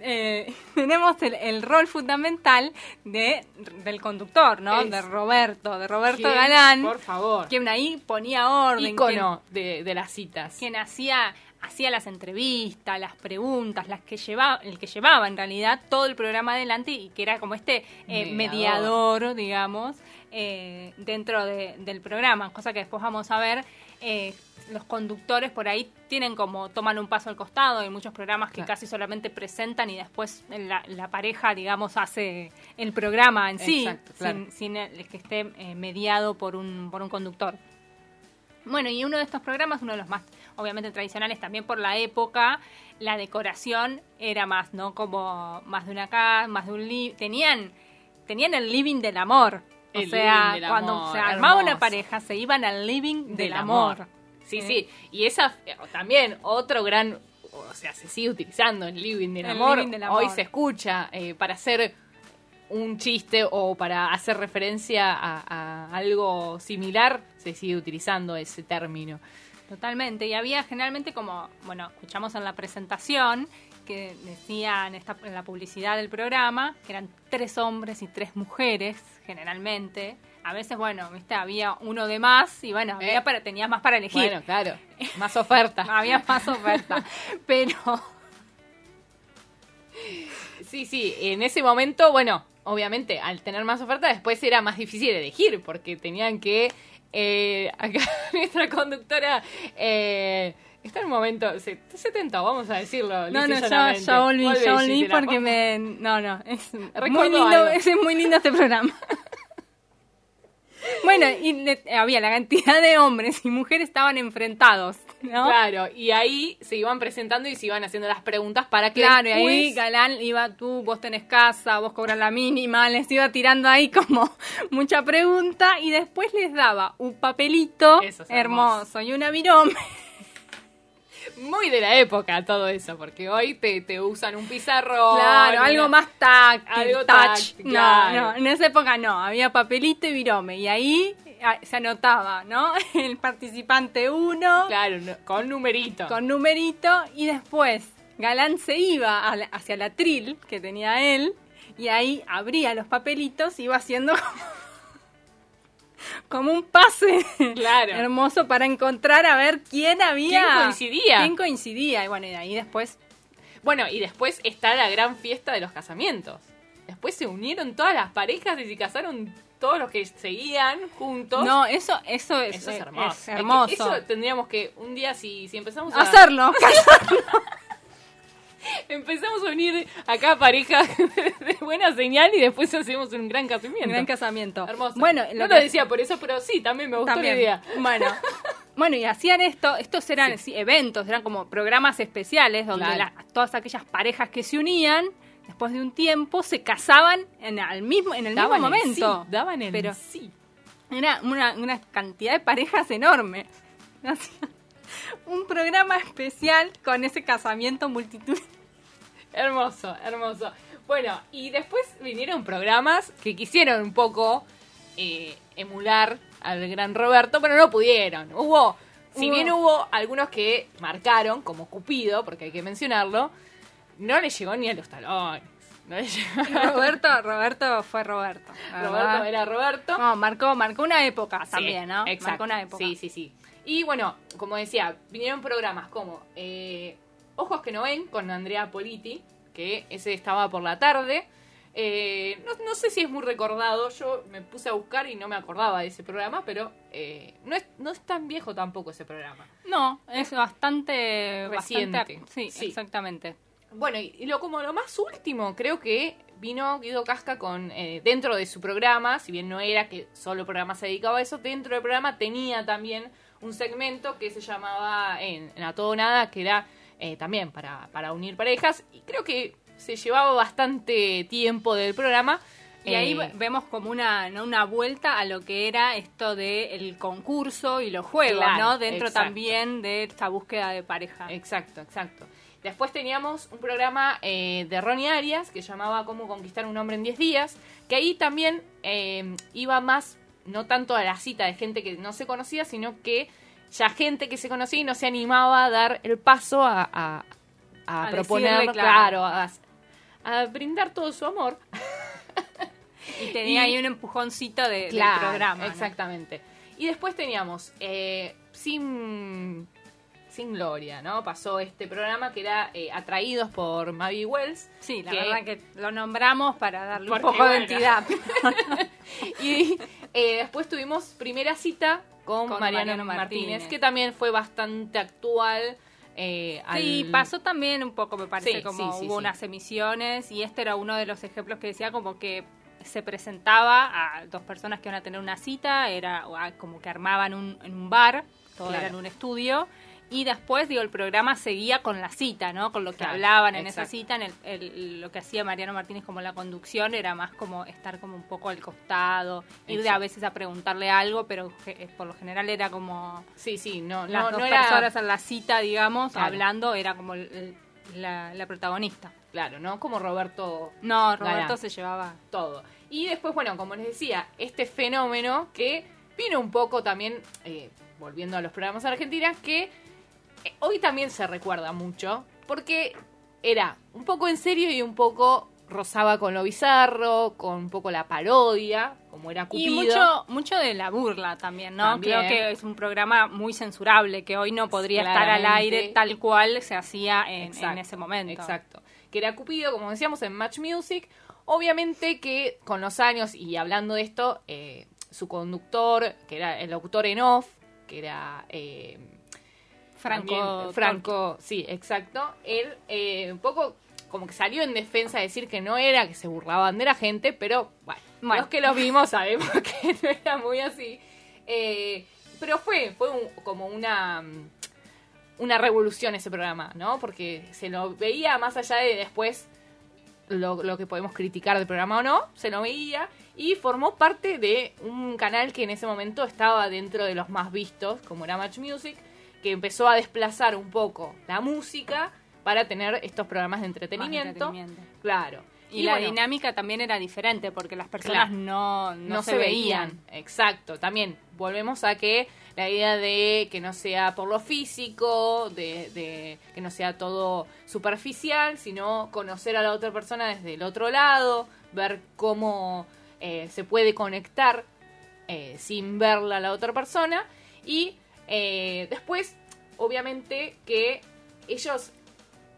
eh, <laughs> tenemos el, el rol fundamental de, del conductor, ¿no? Es- de Roberto, de Roberto. Galán. Por favor. Quien ahí ponía orden. Ícono de, de las citas. Quien, quien hacía hacía las entrevistas, las preguntas, las que llevaba, el que llevaba en realidad todo el programa adelante y que era como este eh, Mediador. mediador, digamos, eh, dentro de- del programa, cosa que después vamos a ver. eh, los conductores por ahí tienen como toman un paso al costado hay muchos programas que Claro. casi solamente presentan y después la, la pareja digamos hace el programa en sí Exacto, claro. sin, sin el que esté eh, mediado por un por un conductor bueno, y uno de estos programas, uno de los más, obviamente, tradicionales también por la época, la decoración era más, ¿no? Como más de una casa, más de un living. Tenían, tenían el living del amor. O El sea, cuando se armaba una pareja, se iban al living del, Del amor. amor. Sí, ¿Eh? sí. Y esa eh, también, otro gran. O sea, se sigue utilizando el living del, El amor. living del amor. Hoy se escucha eh, para hacer un chiste o para hacer referencia a, a algo similar, se sigue utilizando ese término. Totalmente. Y había generalmente como, bueno, escuchamos en la presentación que decían esta, en la publicidad del programa que eran tres hombres y tres mujeres, generalmente. A veces, bueno, viste, había uno de más y bueno, había Eh. para, tenías más para elegir. Bueno, claro, <laughs> más oferta. había más oferta. <laughs> Pero Sí, sí, en ese momento, bueno, obviamente al tener más oferta después era más difícil elegir porque tenían que... eh, <laughs> acá nuestra conductora eh, está en un momento... Se, se tentó, vamos a decirlo. no, no, ya, ya volví, ya volví Gisela, porque por me... No, no, es muy lindo, <laughs> es muy lindo este programa. <laughs> Bueno, y le- había la cantidad de hombres y mujeres estaban enfrentados, ¿no? Claro, y ahí se iban presentando y se iban haciendo las preguntas para que Claro, y ahí Galán iba, tú, vos tenés casa, vos cobras la mínima, les iba tirando ahí como <laughs> mucha pregunta y después les daba un papelito hermoso. y una virome. Muy de la época todo eso, porque hoy te, te usan un pizarro. Claro, algo más táctil, Algo touch. táctil, no, claro. no, en esa época no, había papelito y virome y ahí ah, se anotaba, ¿no? <laughs> El participante uno Claro, no- con numerito. con numerito y después Galán se iba la- hacia la tril que tenía él y ahí abría los papelitos y iba haciendo <laughs> como, <laughs> como un pase Claro. hermoso para encontrar a ver quién había ¿Quién coincidía? quién coincidía y bueno y de ahí después Bueno, y después está la gran fiesta de los casamientos. Después se unieron todas las parejas y se casaron todos los que seguían juntos. no eso eso es, Eso es eh, hermoso. es hermoso. Es que Eso tendríamos que un día, si, si empezamos a hacerlo <laughs> <laughs> empezamos a unir acá parejas <laughs> de buena señal y después hacemos un gran casamiento. un gran casamiento Hermoso. bueno no lo lo que- decía por eso, pero sí, también me gustó También. la idea. Bueno, <laughs> bueno, y hacían esto, estos eran sí, eventos, eran como programas especiales donde Claro. la- todas aquellas parejas que se unían, después de un tiempo, se casaban en, al mismo, en el Daban mismo el momento. sí, daban el Pero sí. era una, una cantidad de parejas enorme. Hacían Un programa especial con ese casamiento multitud. Hermoso, hermoso. Bueno, y después vinieron programas que quisieron un poco eh, emular al gran Roberto, pero no pudieron. Hubo, si bien hubo algunos que marcaron, como Cupido, porque hay que mencionarlo, no le llegó ni a los talones. No le llegó. <laughs> Roberto, Roberto fue Roberto. Roberto era Roberto. No, marcó, marcó una época Sí, también, ¿no? Exacto. Marcó una época. Sí, sí, sí. Y bueno, como decía, vinieron programas como eh, Ojos que no ven con Andrea Politi, que ese estaba por la tarde. Eh, no, no sé si es muy recordado, yo me puse a buscar y no me acordaba de ese programa, pero eh, no, es, no es tan viejo tampoco ese programa. No, es bastante Reciente. bastante- sí, Sí. exactamente. Bueno, y, y lo como lo más último, creo que vino Guido Casca con eh, dentro de su programa, si bien no era que solo el programa se dedicaba a eso, dentro del programa tenía también un segmento que se llamaba en, en A Todo Nada, que era eh, también para, para unir parejas. Y creo que se llevaba bastante tiempo del programa. Y ahí Eh, ve- vemos como una, ¿no? una vuelta a lo que era esto del concurso y los juegos, Claro, ¿no? Dentro exacto. también de esta búsqueda de pareja. Exacto, exacto. Después teníamos un programa eh, de Ronnie Arias que llamaba Cómo conquistar un hombre en 10 días, que ahí también eh, iba más, no tanto a la cita de gente que no se conocía, sino que ya gente que se conocía y no se animaba a dar el paso a, a, a A proponer, decirle, claro, a, a brindar todo su amor. <laughs> Y tenía Y- ahí un empujoncito de, Claro, del programa. ¿no? Exactamente. Y después teníamos eh, sin sin gloria, ¿no? Pasó este programa que era eh, Atraídos por Mavi Wells. Sí, la que- verdad que lo nombramos para darle un poco de entidad. <laughs> y eh, después tuvimos primera cita con, Con Mariano, Mariano Martínez, Martínez. que también fue bastante actual. eh, Sí, al- pasó también un poco, me parece, Sí, como sí, sí, hubo unas emisiones y este era uno de los ejemplos que decía como que se presentaba a dos personas que iban a tener una cita, era como que armaban un, en un bar, todo Claro. era en un estudio, y después, digo, el programa seguía con la cita, ¿no? Con lo que Claro, hablaban en esa cita, en el, el- lo que hacía Mariano Martínez como la conducción era más como estar como un poco al costado, ir de a veces a preguntarle algo, pero ge- por lo general era como Sí, sí, no, las no, dos no era... personas en la cita, digamos, Claro. hablando, era como el- la, la protagonista. Claro, ¿no? Como Roberto No, Roberto Galán. se llevaba. todo. Y después, bueno, como les decía, este fenómeno que vino un poco también, eh, volviendo a los programas argentinos, que eh, hoy también se recuerda mucho, porque era un poco en serio y un poco rozaba con lo bizarro, con un poco la parodia, como era Cupido. Y mucho, mucho de la burla también, ¿no? También. Creo que es un programa muy censurable, que hoy no podría estar al aire tal cual se hacía en ese momento. Exacto. Que era Cupido, como decíamos, en Match Music. Obviamente que con los años, y hablando de esto, eh, su conductor, que era el locutor en off, que era eh, Franco también- Franco, sí, exacto. Él eh, un poco como que salió en defensa de decir que no era, que se burlaban de la gente, pero bueno, Bueno. los que los vimos sabemos <laughs> que no era muy así. Eh, pero fue, fue un- como una una revolución ese programa, ¿no? Porque se lo veía más allá de después lo, lo que podemos criticar del programa o no, se lo veía y formó parte de un canal que en ese momento estaba dentro de los más vistos, como era Match Music, que empezó a desplazar un poco la música para tener estos programas de entretenimiento. entretenimiento. Claro. Y, la bueno, dinámica también era diferente, porque las personas Claro. no, no, no, se, veían. Exacto. También volvemos a que la idea de que no sea por lo físico, de, de que no sea todo superficial, sino conocer a la otra persona desde el otro lado, ver cómo eh, se puede conectar eh, sin verla a la otra persona. Y eh, después, obviamente, que ellos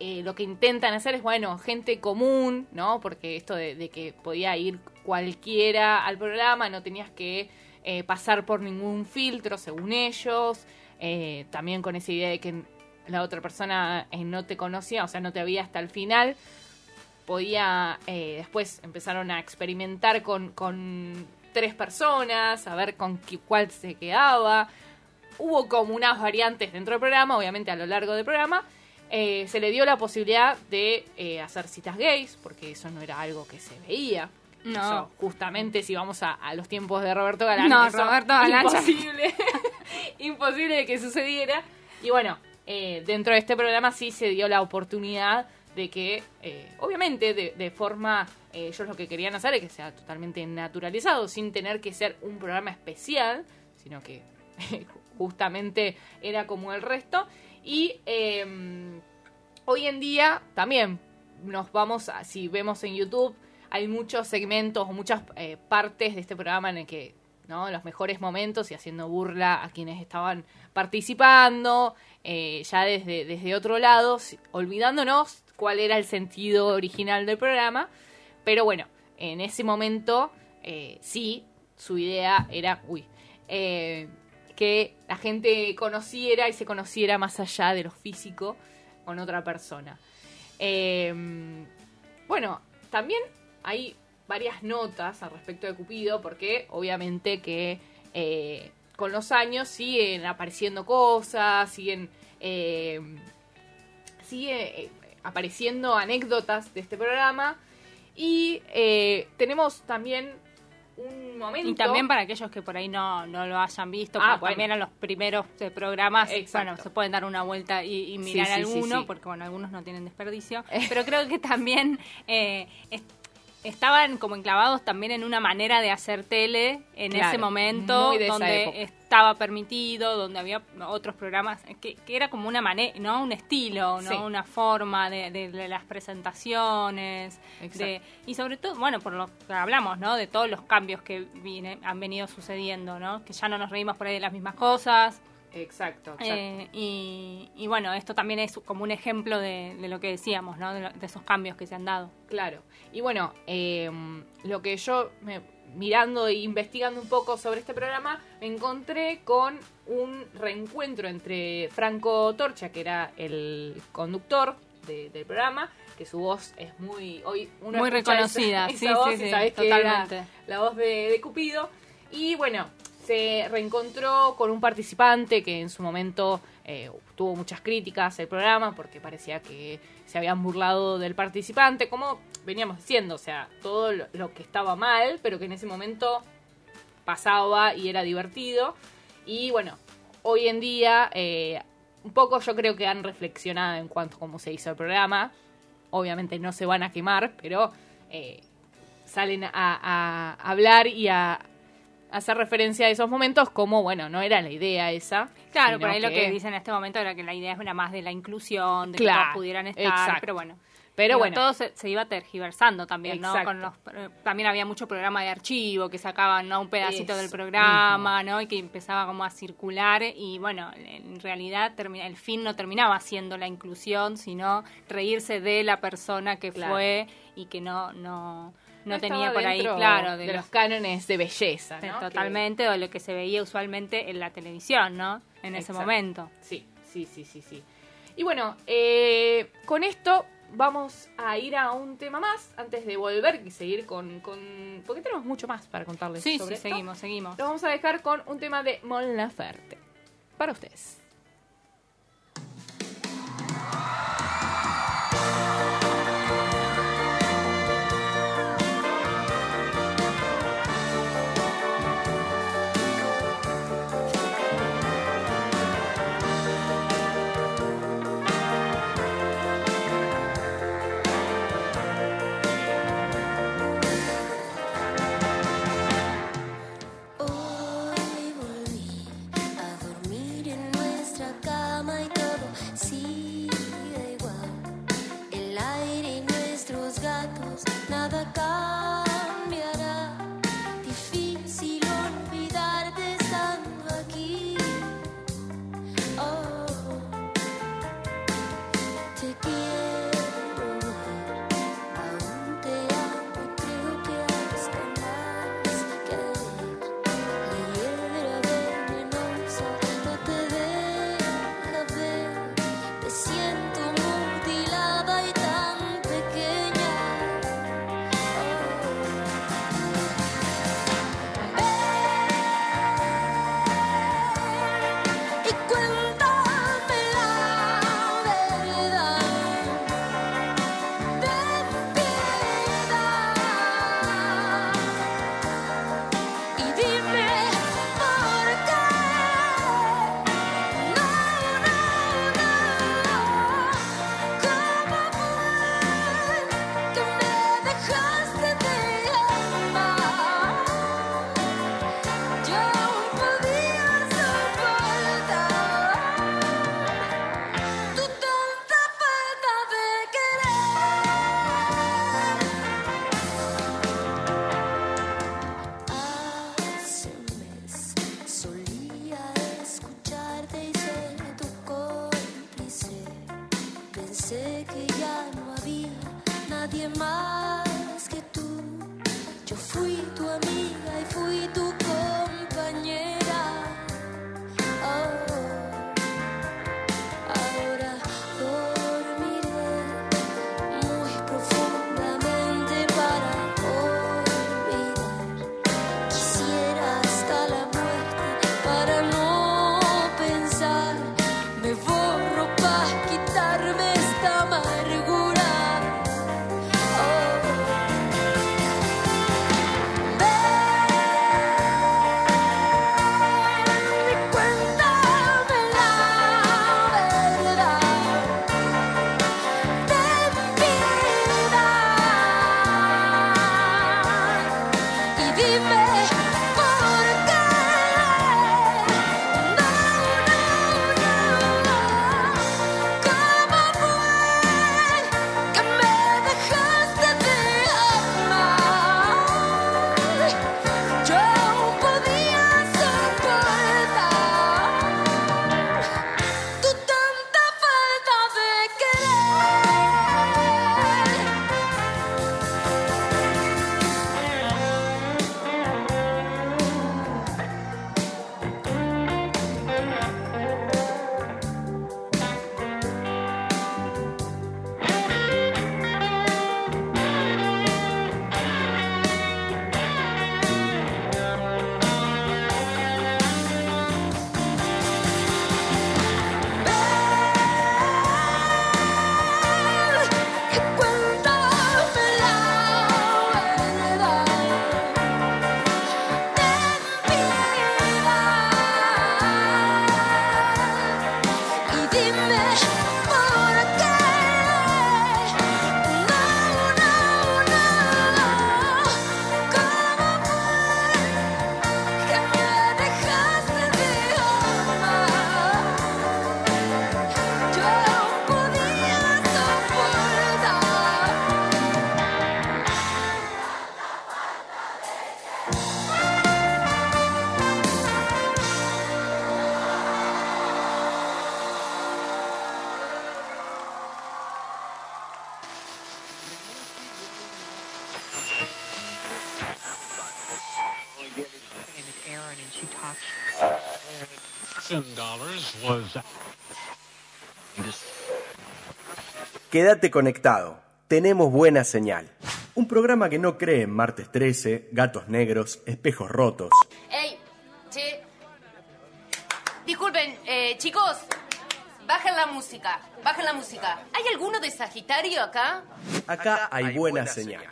eh, lo que intentan hacer es, bueno, gente común, ¿no? Porque esto de, que podía ir cualquiera al programa, no tenías que eh, pasar por ningún filtro, según ellos. También con esa idea de que la otra persona no te conocía, o sea, no te veía hasta el final. Podía, después empezaron a experimentar con, con tres personas, a ver con qué- cuál se quedaba. Hubo como unas variantes dentro del programa, obviamente a lo largo del programa. Eh, se le dio la posibilidad de eh, hacer citas gays, porque eso no era algo que se veía. No. Eso, justamente si vamos a, a los tiempos de Roberto Galán. No, Roberto Galán Imposible. <laughs> imposible de que sucediera. Y bueno, eh, dentro de este programa sí se dio la oportunidad de que, obviamente, de, de forma, ellos lo que querían hacer es que sea totalmente naturalizado, sin tener que ser un programa especial, sino que <laughs> justamente era como el resto. Y eh, hoy en día también nos vamos, a, si vemos en YouTube, hay muchos segmentos o muchas eh, partes de este programa en el que, ¿no? Los mejores momentos y haciendo burla a quienes estaban participando, eh, ya desde, desde otro lado, olvidándonos cuál era el sentido original del programa. Pero bueno, en ese momento, eh, sí, su idea era, uy, eh, que la gente conociera y se conociera más allá de lo físico con otra persona. Eh, bueno, también hay varias notas al respecto de Cupido, porque obviamente que eh, con los años siguen apareciendo cosas, siguen, eh, sigue eh, apareciendo anécdotas de este programa. Y eh, tenemos también un momento. Y también para aquellos que por ahí no, no lo hayan visto, Ah, bueno. también a los primeros eh, programas, Exacto. bueno, se pueden dar una vuelta y, y mirar Sí, alguno, sí. porque bueno, algunos no tienen desperdicio. <laughs> Pero creo que también eh, estaban como enclavados también en una manera de hacer tele en Claro, ese momento, donde estaba permitido, donde había otros programas, que, que era como una manera, ¿no? Un estilo, ¿no? Sí. Una forma de, de- de las presentaciones, de, y sobre todo, bueno, por lo que hablamos, ¿no? De todos los cambios que viene- han venido sucediendo, ¿no? Que ya no nos reímos por ahí de las mismas cosas. Exacto, exacto. Eh, y, y bueno, esto también es como un ejemplo de, de lo que decíamos, ¿no? De, lo- de esos cambios que se han dado. Claro. Y bueno, eh, lo que yo, me- mirando e investigando un poco sobre este programa, me encontré con un reencuentro entre Franco Torcha, que era el conductor de- del programa, que su voz es muy hoy uno Muy reconocida, esa, sí, voz sí, sí, totalmente. la voz de Cupido. Y bueno, se reencontró con un participante que en su momento eh, tuvo muchas críticas el programa porque parecía que se habían burlado del participante, como veníamos diciendo, o sea, todo lo, que estaba mal, pero que en ese momento pasaba y era divertido. Y bueno, hoy en día, eh, un poco yo creo que han reflexionado en cuanto a cómo se hizo el programa. Obviamente no se van a quemar, pero eh, salen a hablar y a hacer referencia a esos momentos como, bueno, no era la idea esa. Claro, por ahí lo que dicen en este momento era que la idea era más de la inclusión, de que todos pudieran estar, exacto. pero bueno. Pero Digo, bueno. todo se, se iba tergiversando también, ¿no? Con los, eh, también había mucho programa de archivo que sacaban ¿no? un pedacito del programa, ¿no? Y que empezaba como a circular y bueno, en realidad termina, el fin no terminaba siendo la inclusión, sino reírse de la persona que Claro. fue y que no no no, tenía por ahí claro de, de, los los- cánones de belleza, totalmente o lo que se veía usualmente en la televisión, ¿no? En ese momento. Sí, sí, sí, sí, sí. Y bueno, eh, con esto vamos a ir a un tema más antes de volver y seguir con, con- porque tenemos mucho más para contarles Sí, sobre sí, esto. seguimos, seguimos. Lo vamos a dejar con un tema de Mon Laferte. Para ustedes. Quédate conectado. Tenemos buena señal. Un programa que no cree en martes 13, gatos negros, espejos rotos. ¡Ey! Che. Disculpen, eh, chicos. Bajen la música. Bajen la música. ¿Hay alguno de Sagitario acá? Acá hay buena señal.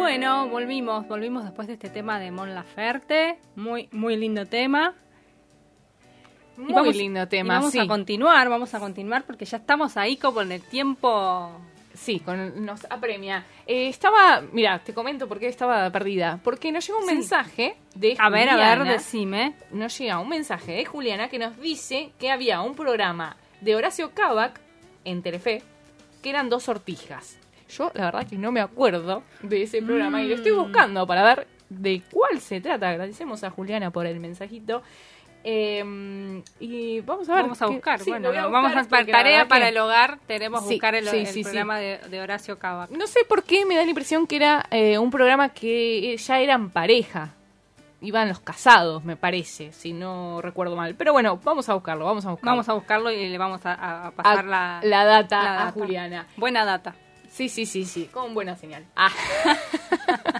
Bueno, volvimos, volvimos después de este tema de Mon Laferte. Muy, muy lindo tema. Muy vamos- lindo y tema, vamos sí. a continuar, vamos a continuar porque ya estamos ahí como en el tiempo. Sí, con, nos apremia. Eh, estaba, mira, te comento por qué estaba perdida. Porque nos llega un Sí. mensaje de A ver, a ver, Juliana. decime. Nos llega un mensaje de Juliana que nos dice que había un programa de Horacio Cavac en Telefe que eran dos sortijas. Yo, la verdad, que no me acuerdo de ese programa y lo estoy Mm. buscando para ver de cuál se trata. Agradecemos a Juliana por el mensajito. Eh, y vamos a ver. Vamos a buscar. sí, bueno, a vamos a buscar tarea para el hogar. Tenemos Sí, buscar el, sí, programa De, de Horacio Cavac. No sé por qué me da la impresión que era eh, un programa que ya eran pareja. Iban los casados, me parece, si no recuerdo mal. Pero bueno, vamos a buscarlo, vamos a buscarlo. Vamos a buscarlo y le vamos a, a- a pasar A- la, la data la a data. Juliana. Buena data. Sí, sí, sí, sí, con buena señal. Ah. <laughs>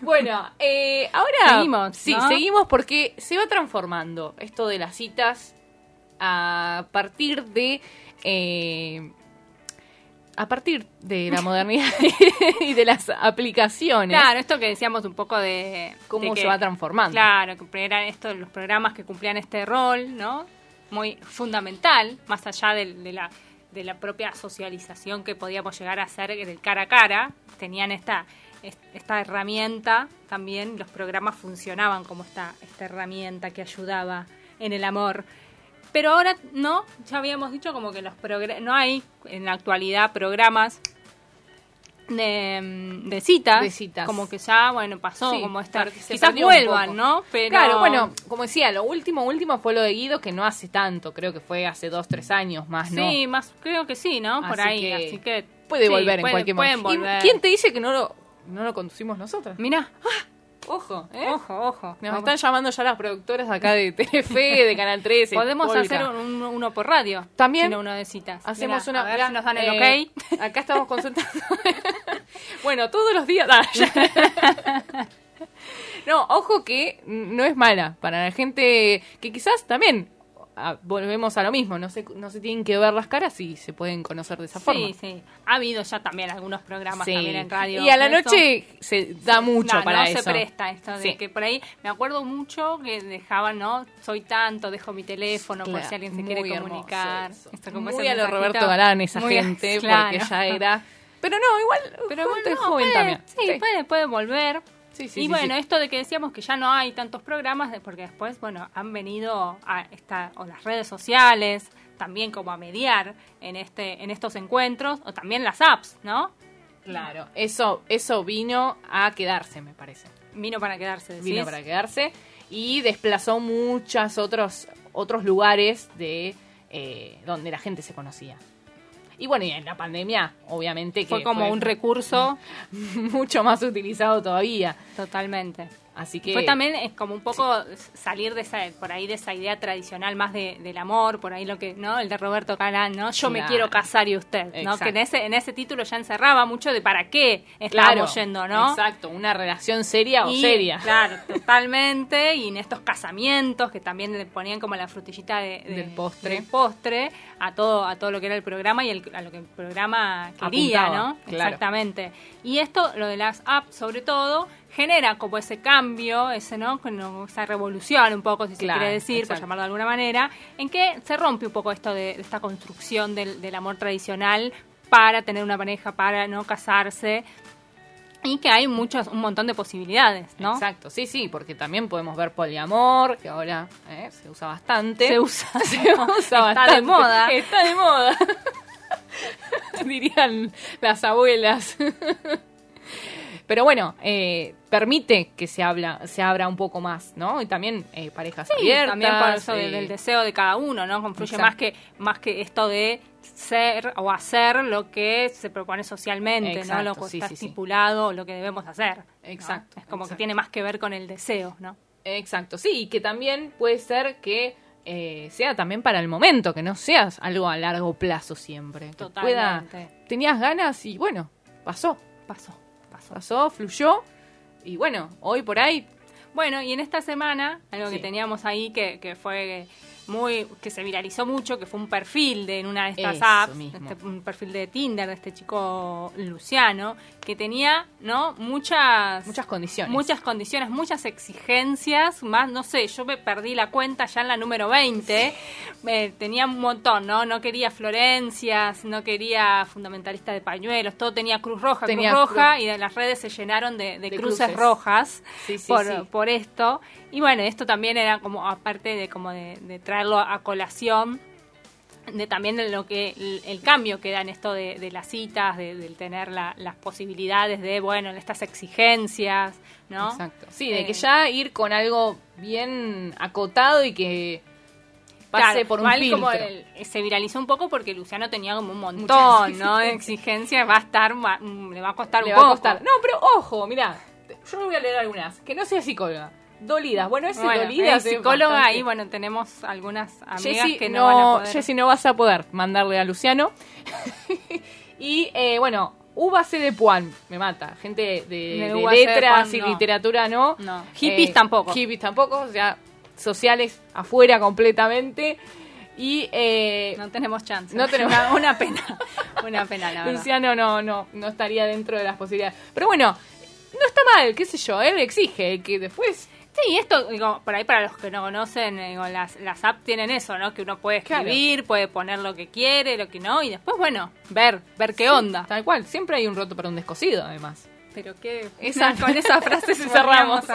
bueno, eh, ahora Seguimos, Sí, ¿no? seguimos porque se va transformando esto de las citas a partir de eh, a partir de la <laughs> modernidad y de las aplicaciones. Claro, esto que decíamos un poco de... Cómo de que- se va transformando. Claro, que eran estos los programas que cumplían este rol, ¿no? Muy fundamental, más allá del- de, la, de la propia socialización que podíamos llegar a hacer del cara a cara, tenían esta, es- esta herramienta también, los programas funcionaban como esta, esta herramienta que ayudaba en el amor. Pero ahora no, ya habíamos dicho como que los no hay en la actualidad programas de, de citas, De citas. como que ya, bueno, pasó, Sí, como esta, per- se quizás vuelvan. ¿no? Pero Claro, bueno, como decía, lo último, último fue lo de Guido, que no hace tanto, creo que fue hace dos, tres años más, ¿no? sí, más creo que sí, ¿no? Por Así ahí, que así que Puede sí, volver en puede- cualquier momento. ¿Y volver. ¿Quién te dice que no lo, no lo conducimos nosotros? Mira, <gasps> Ojo, ¿eh? ojo, ojo. Nos están llamando ya las productoras acá de Telefe, de Canal 13. Podemos Polka. hacer un- uno por radio. También sino uno de citas. Hacemos Mirá, una. A ver mirá, si nos dan el eh, ok. Acá estamos consultando. <laughs> bueno, todos los días. <laughs> Ah, ya. no, ojo que no es mala para la gente que quizás también ah, volvemos a lo mismo. No se, no se tienen que ver las caras y se pueden conocer de esa forma. Sí, sí. Ha habido ya también algunos programas Sí. también en radio. Y a la eso. noche se da mucho No, para no eso. se presta esto de Sí. que por ahí me acuerdo mucho que dejaban no soy tanto dejo mi teléfono por Claro, si alguien se quiere comunicar. Esto como Muy a lo. Roberto Galán esa Muy- gente, <laughs> claro. porque ya era. Pero no, igual. pero bueno, joven puede, también. sí, Puede, puede volver Sí, sí, y sí, bueno, sí. esto de que decíamos que ya no hay tantos programas, porque después, bueno, han venido a esta, o las redes sociales, también como a mediar en este, en estos encuentros, o también las apps, ¿no? Claro, eso, eso vino a quedarse, me parece. Vino para quedarse, decís. Vino para quedarse y desplazó muchos otros, otros lugares de eh, donde la gente se conocía. Y bueno, y en la pandemia, obviamente que Fue como un recurso <laughs> mucho más utilizado todavía. Totalmente. Así que Fue también es como un poco salir de esa, por ahí de esa idea tradicional más de, del amor, por ahí lo que, ¿no? El de Roberto Calán, ¿no? Yo me quiero casar y usted, ¿no? Exacto. Que en ese, en ese título ya encerraba mucho de para qué estábamos yendo, ¿no? Exacto, una relación seria o seria. Claro, totalmente. Y en estos casamientos que también le ponían como la frutillita de- de- Del postre. del postre a todo, a todo lo que era el programa y el- a lo que el programa quería, Apuntaba, ¿no? claro. Exactamente. Y esto, lo de las apps, sobre todo, genera como ese cambio, ese, ¿no? Esa revolución un poco, si Claro, se quiere decir, por exacto. llamarlo de alguna manera, en que se rompe un poco esto de, de esta construcción del, del amor tradicional para tener una pareja, para no casarse y que hay muchos, un montón de posibilidades, ¿no? Exacto, sí, sí, porque también podemos ver poliamor, que ahora eh, se usa bastante. Se usa, <laughs> se usa Está bastante. de moda. <laughs> Está de moda. <laughs> Dirían las abuelas. Pero bueno, eh, permite que se habla, se abra un poco más, ¿no? Y también eh, parejas Sí, abiertas. también por eso eh, del, del deseo de cada uno, ¿no? Confluye Exacto. más que, más que esto de ser o hacer lo que se propone socialmente, ¿no? Lo que sí, está sí, estipulado, lo que debemos hacer. ¿no? Exacto, Es como que tiene más que ver con el deseo, ¿no? Exacto, sí, y que también puede ser que eh, sea también para el momento, que no seas algo a largo plazo siempre. Que pueda- Totalmente. tenías ganas y bueno, pasó. Pasó, pasó. Fluyó. Y bueno, hoy por ahí. Bueno, y en esta semana, algo Sí. que teníamos ahí que, que fue muy que se viralizó mucho, que fue un perfil de en una de estas Eso apps, este- un perfil de Tinder de este chico Luciano, que tenía, ¿no? Muchas Muchas condiciones. muchas condiciones, muchas exigencias, más no sé, yo me perdí la cuenta ya en la número 20. Eh, tenía un montón, ¿no? No quería Florencias, no quería fundamentalista de pañuelos, todo tenía Cruz Roja, Tenía Cruz Roja y las redes se llenaron de, de De cruces, cruces. rojas Sí, sí, por, sí. por esto. Y bueno, esto también era como aparte de como de, de traerlo a colación de también de lo que el, el cambio que da en esto de, de las citas, de, del tener la- las posibilidades de, bueno, estas exigencias, ¿no? Exacto. Sí, de Eh, que ya ir con algo bien acotado y que pase Claro, por un filtro. como el- se viralizó un poco porque Luciano tenía como un montón, Muchas ¿no? De exigencias, va a estar, va- mm, le va a costar Le un va a poco. costar. No, pero ojo, mira, yo voy a leer algunas. Que no sea psicóloga. Dolidas. Bueno, ese Bueno, dolidas es psicóloga bastante- ahí, bueno, tenemos algunas amigas que no, no, van a poder. Jessy, no vas a poder mandarle a Luciano. <laughs> y eh, bueno, Uvase de Puan, me mata. Gente de, letras Puan, y no. literatura no. No. Hippies Eh, tampoco. Hippies tampoco, o sea, sociales afuera completamente. Y eh, No tenemos chance. No tenemos- Una, una pena. <laughs> Una pena, la verdad. Luciano no, no, no estaría dentro de las posibilidades. Pero bueno, no está mal, qué sé yo, él exige que después Sí, esto, digo, por ahí para los que no conocen, digo, las, las apps tienen eso, ¿no? Que uno puede Claro. escribir, puede poner lo que quiere, lo que no, y después, bueno, ver, ver qué Sí, onda. Tal cual, siempre hay un roto para un descosido, además. Pero qué... Esa- con esa frase <laughs> se cerramos. <laughs>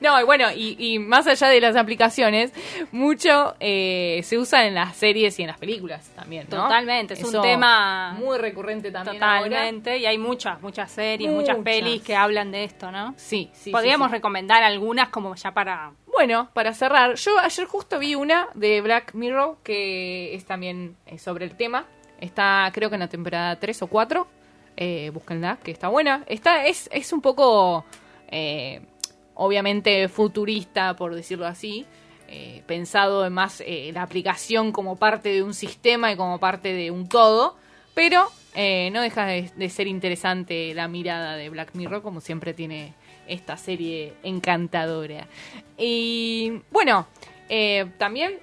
No, y bueno, y, y más allá de las aplicaciones, mucho eh, se usa en las series y en las películas también, ¿no? Totalmente, es Eso un tema muy recurrente también ahora. Totalmente, y hay muchas, muchas series, muchas, Muchas. pelis que hablan de esto, ¿no? Sí, sí. Podríamos sí, sí. recomendar algunas como ya para... Bueno, para cerrar, yo ayer justo vi una de Black Mirror que es también eh, sobre el tema. Está, creo que en la temporada 3 o 4. Eh, búsquenla, que está buena. Está, es, es un poco, eh, obviamente, futurista, por decirlo así. eh, pensado en más eh, la aplicación como parte de un sistema y como parte de un todo. Pero no deja de, de ser interesante la mirada de Black Mirror, como siempre tiene esta serie encantadora. Y bueno, eh, también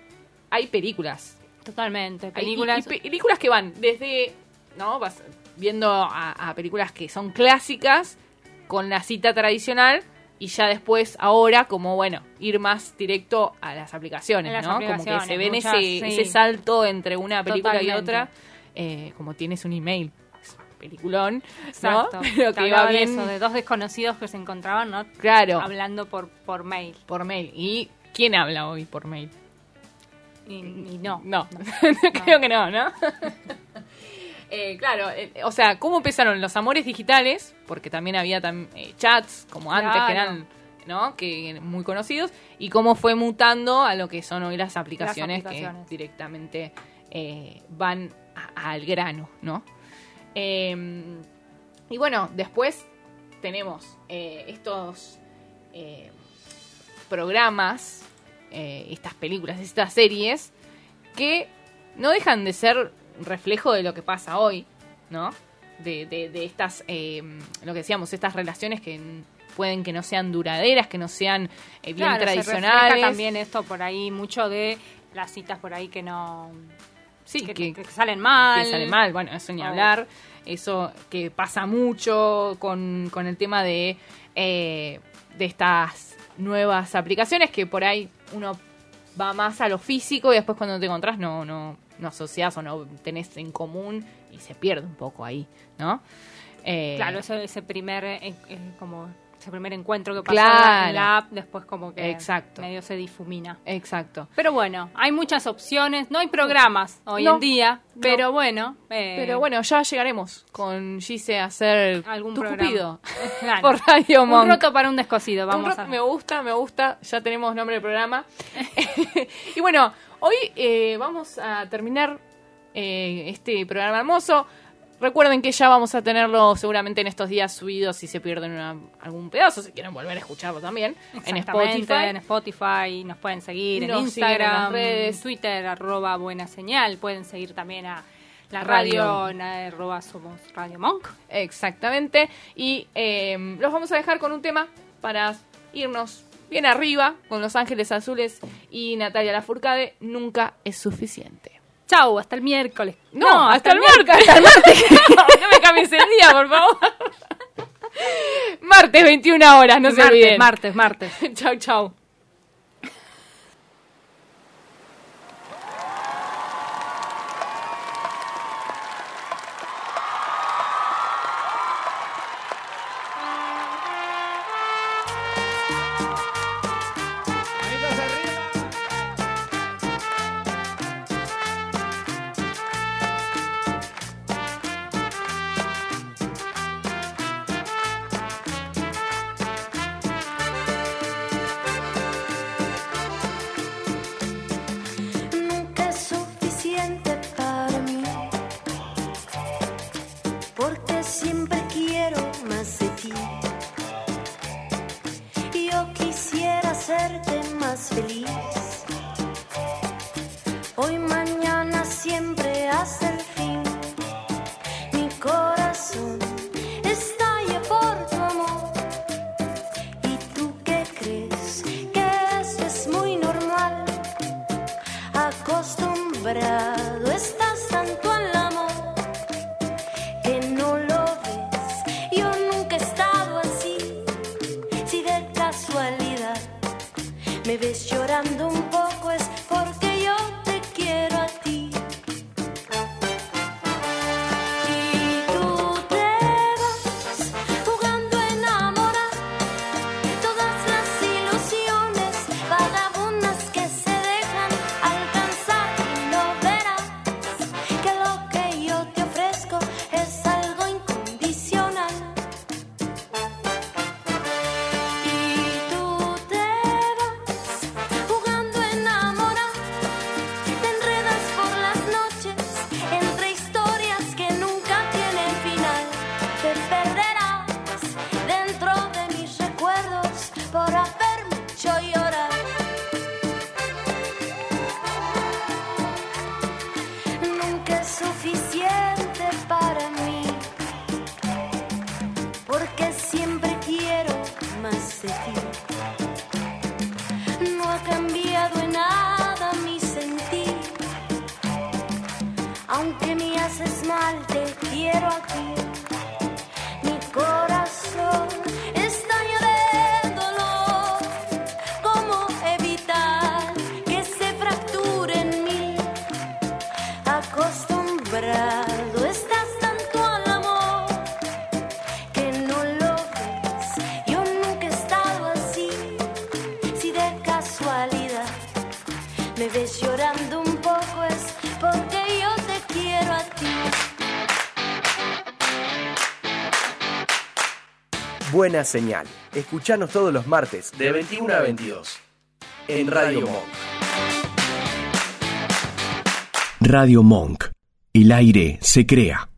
hay películas. Totalmente, Hay- películas... y- y películas que van desde, ¿no? Vas viendo a, a películas que son clásicas con la cita tradicional y ya después, ahora, como bueno, ir más directo a las aplicaciones, las ¿no? como que se ven muchas, ese, sí. ese salto entre una película y otra, eh, como tienes un email, es peliculón, Exacto. <laughs> ¿no? Pero que de bien, eso, de dos desconocidos que se encontraban, ¿no? claro, Hablando por, por mail. por mail. ¿Y quién habla hoy por mail? Y, y no. No, <laughs> creo que no, ¿no? <laughs> Eh, claro, eh, o sea, ¿cómo empezaron los amores digitales? Porque también había tam- eh, chats, como antes, que eran ¿no? que muy conocidos, y cómo fue mutando a lo que son hoy las aplicaciones, aplicaciones. que directamente eh, van al grano, ¿no? Eh, y bueno, después tenemos eh, estos eh, programas, eh, estas películas, estas series, que no dejan de ser reflejo de lo que pasa hoy, ¿no? De, de- de estas, eh, lo que decíamos, estas relaciones que pueden que no sean duraderas, que no sean eh, bien Claro, tradicionales. también esto por ahí, mucho de las citas por ahí que no... Sí, que, que- que salen mal. que sale mal, bueno, eso ni hablar. Eso que pasa mucho con, con el tema de, eh, de estas nuevas aplicaciones que por ahí uno va más a lo físico y después cuando te encontrás no, no, no asociás o no tenés en común y se pierde un poco ahí, ¿no? Eh, Claro, eso, ese primer, eh, eh, como ese primer encuentro que pasó Claro. en la app, después como que Exacto. medio se difumina. Exacto. Pero bueno, hay muchas opciones, no hay programas hoy No, en día, no. pero bueno. eh, Pero bueno, ya llegaremos con Gise a hacer Algún tu programa. <laughs> Claro. <laughs> por Radio Un Monk. roto para un descosido, Un vamos rock a Me gusta, me gusta. Ya tenemos nombre del programa. <laughs> y bueno, hoy eh, vamos a terminar eh, este programa hermoso. Recuerden que ya vamos a tenerlo seguramente en estos días subidos si se pierden una- algún pedazo, si quieren volver a escucharlo también. En Spotify. En Spotify nos pueden seguir, en Nos en Instagram, las redes. Twitter, arroba buena señal. Pueden seguir también a la Radio. radio, en arroba somos Radio Monk. Exactamente. Y eh, los vamos a dejar con un tema para irnos bien arriba con Los Ángeles Azules y Natalia Lafourcade. Nunca es suficiente. Chau, hasta el miércoles. No, hasta, el miércoles. Hasta el martes. <laughs> no, no me cambies el día, por favor. martes, 21 horas, no se Martes, olviden. martes, martes. <laughs> chau, chau. Me ves llorando un poco Buena señal. Escuchanos todos los martes de 21 a 22 en Radio Monk. Radio Monk. El aire se crea.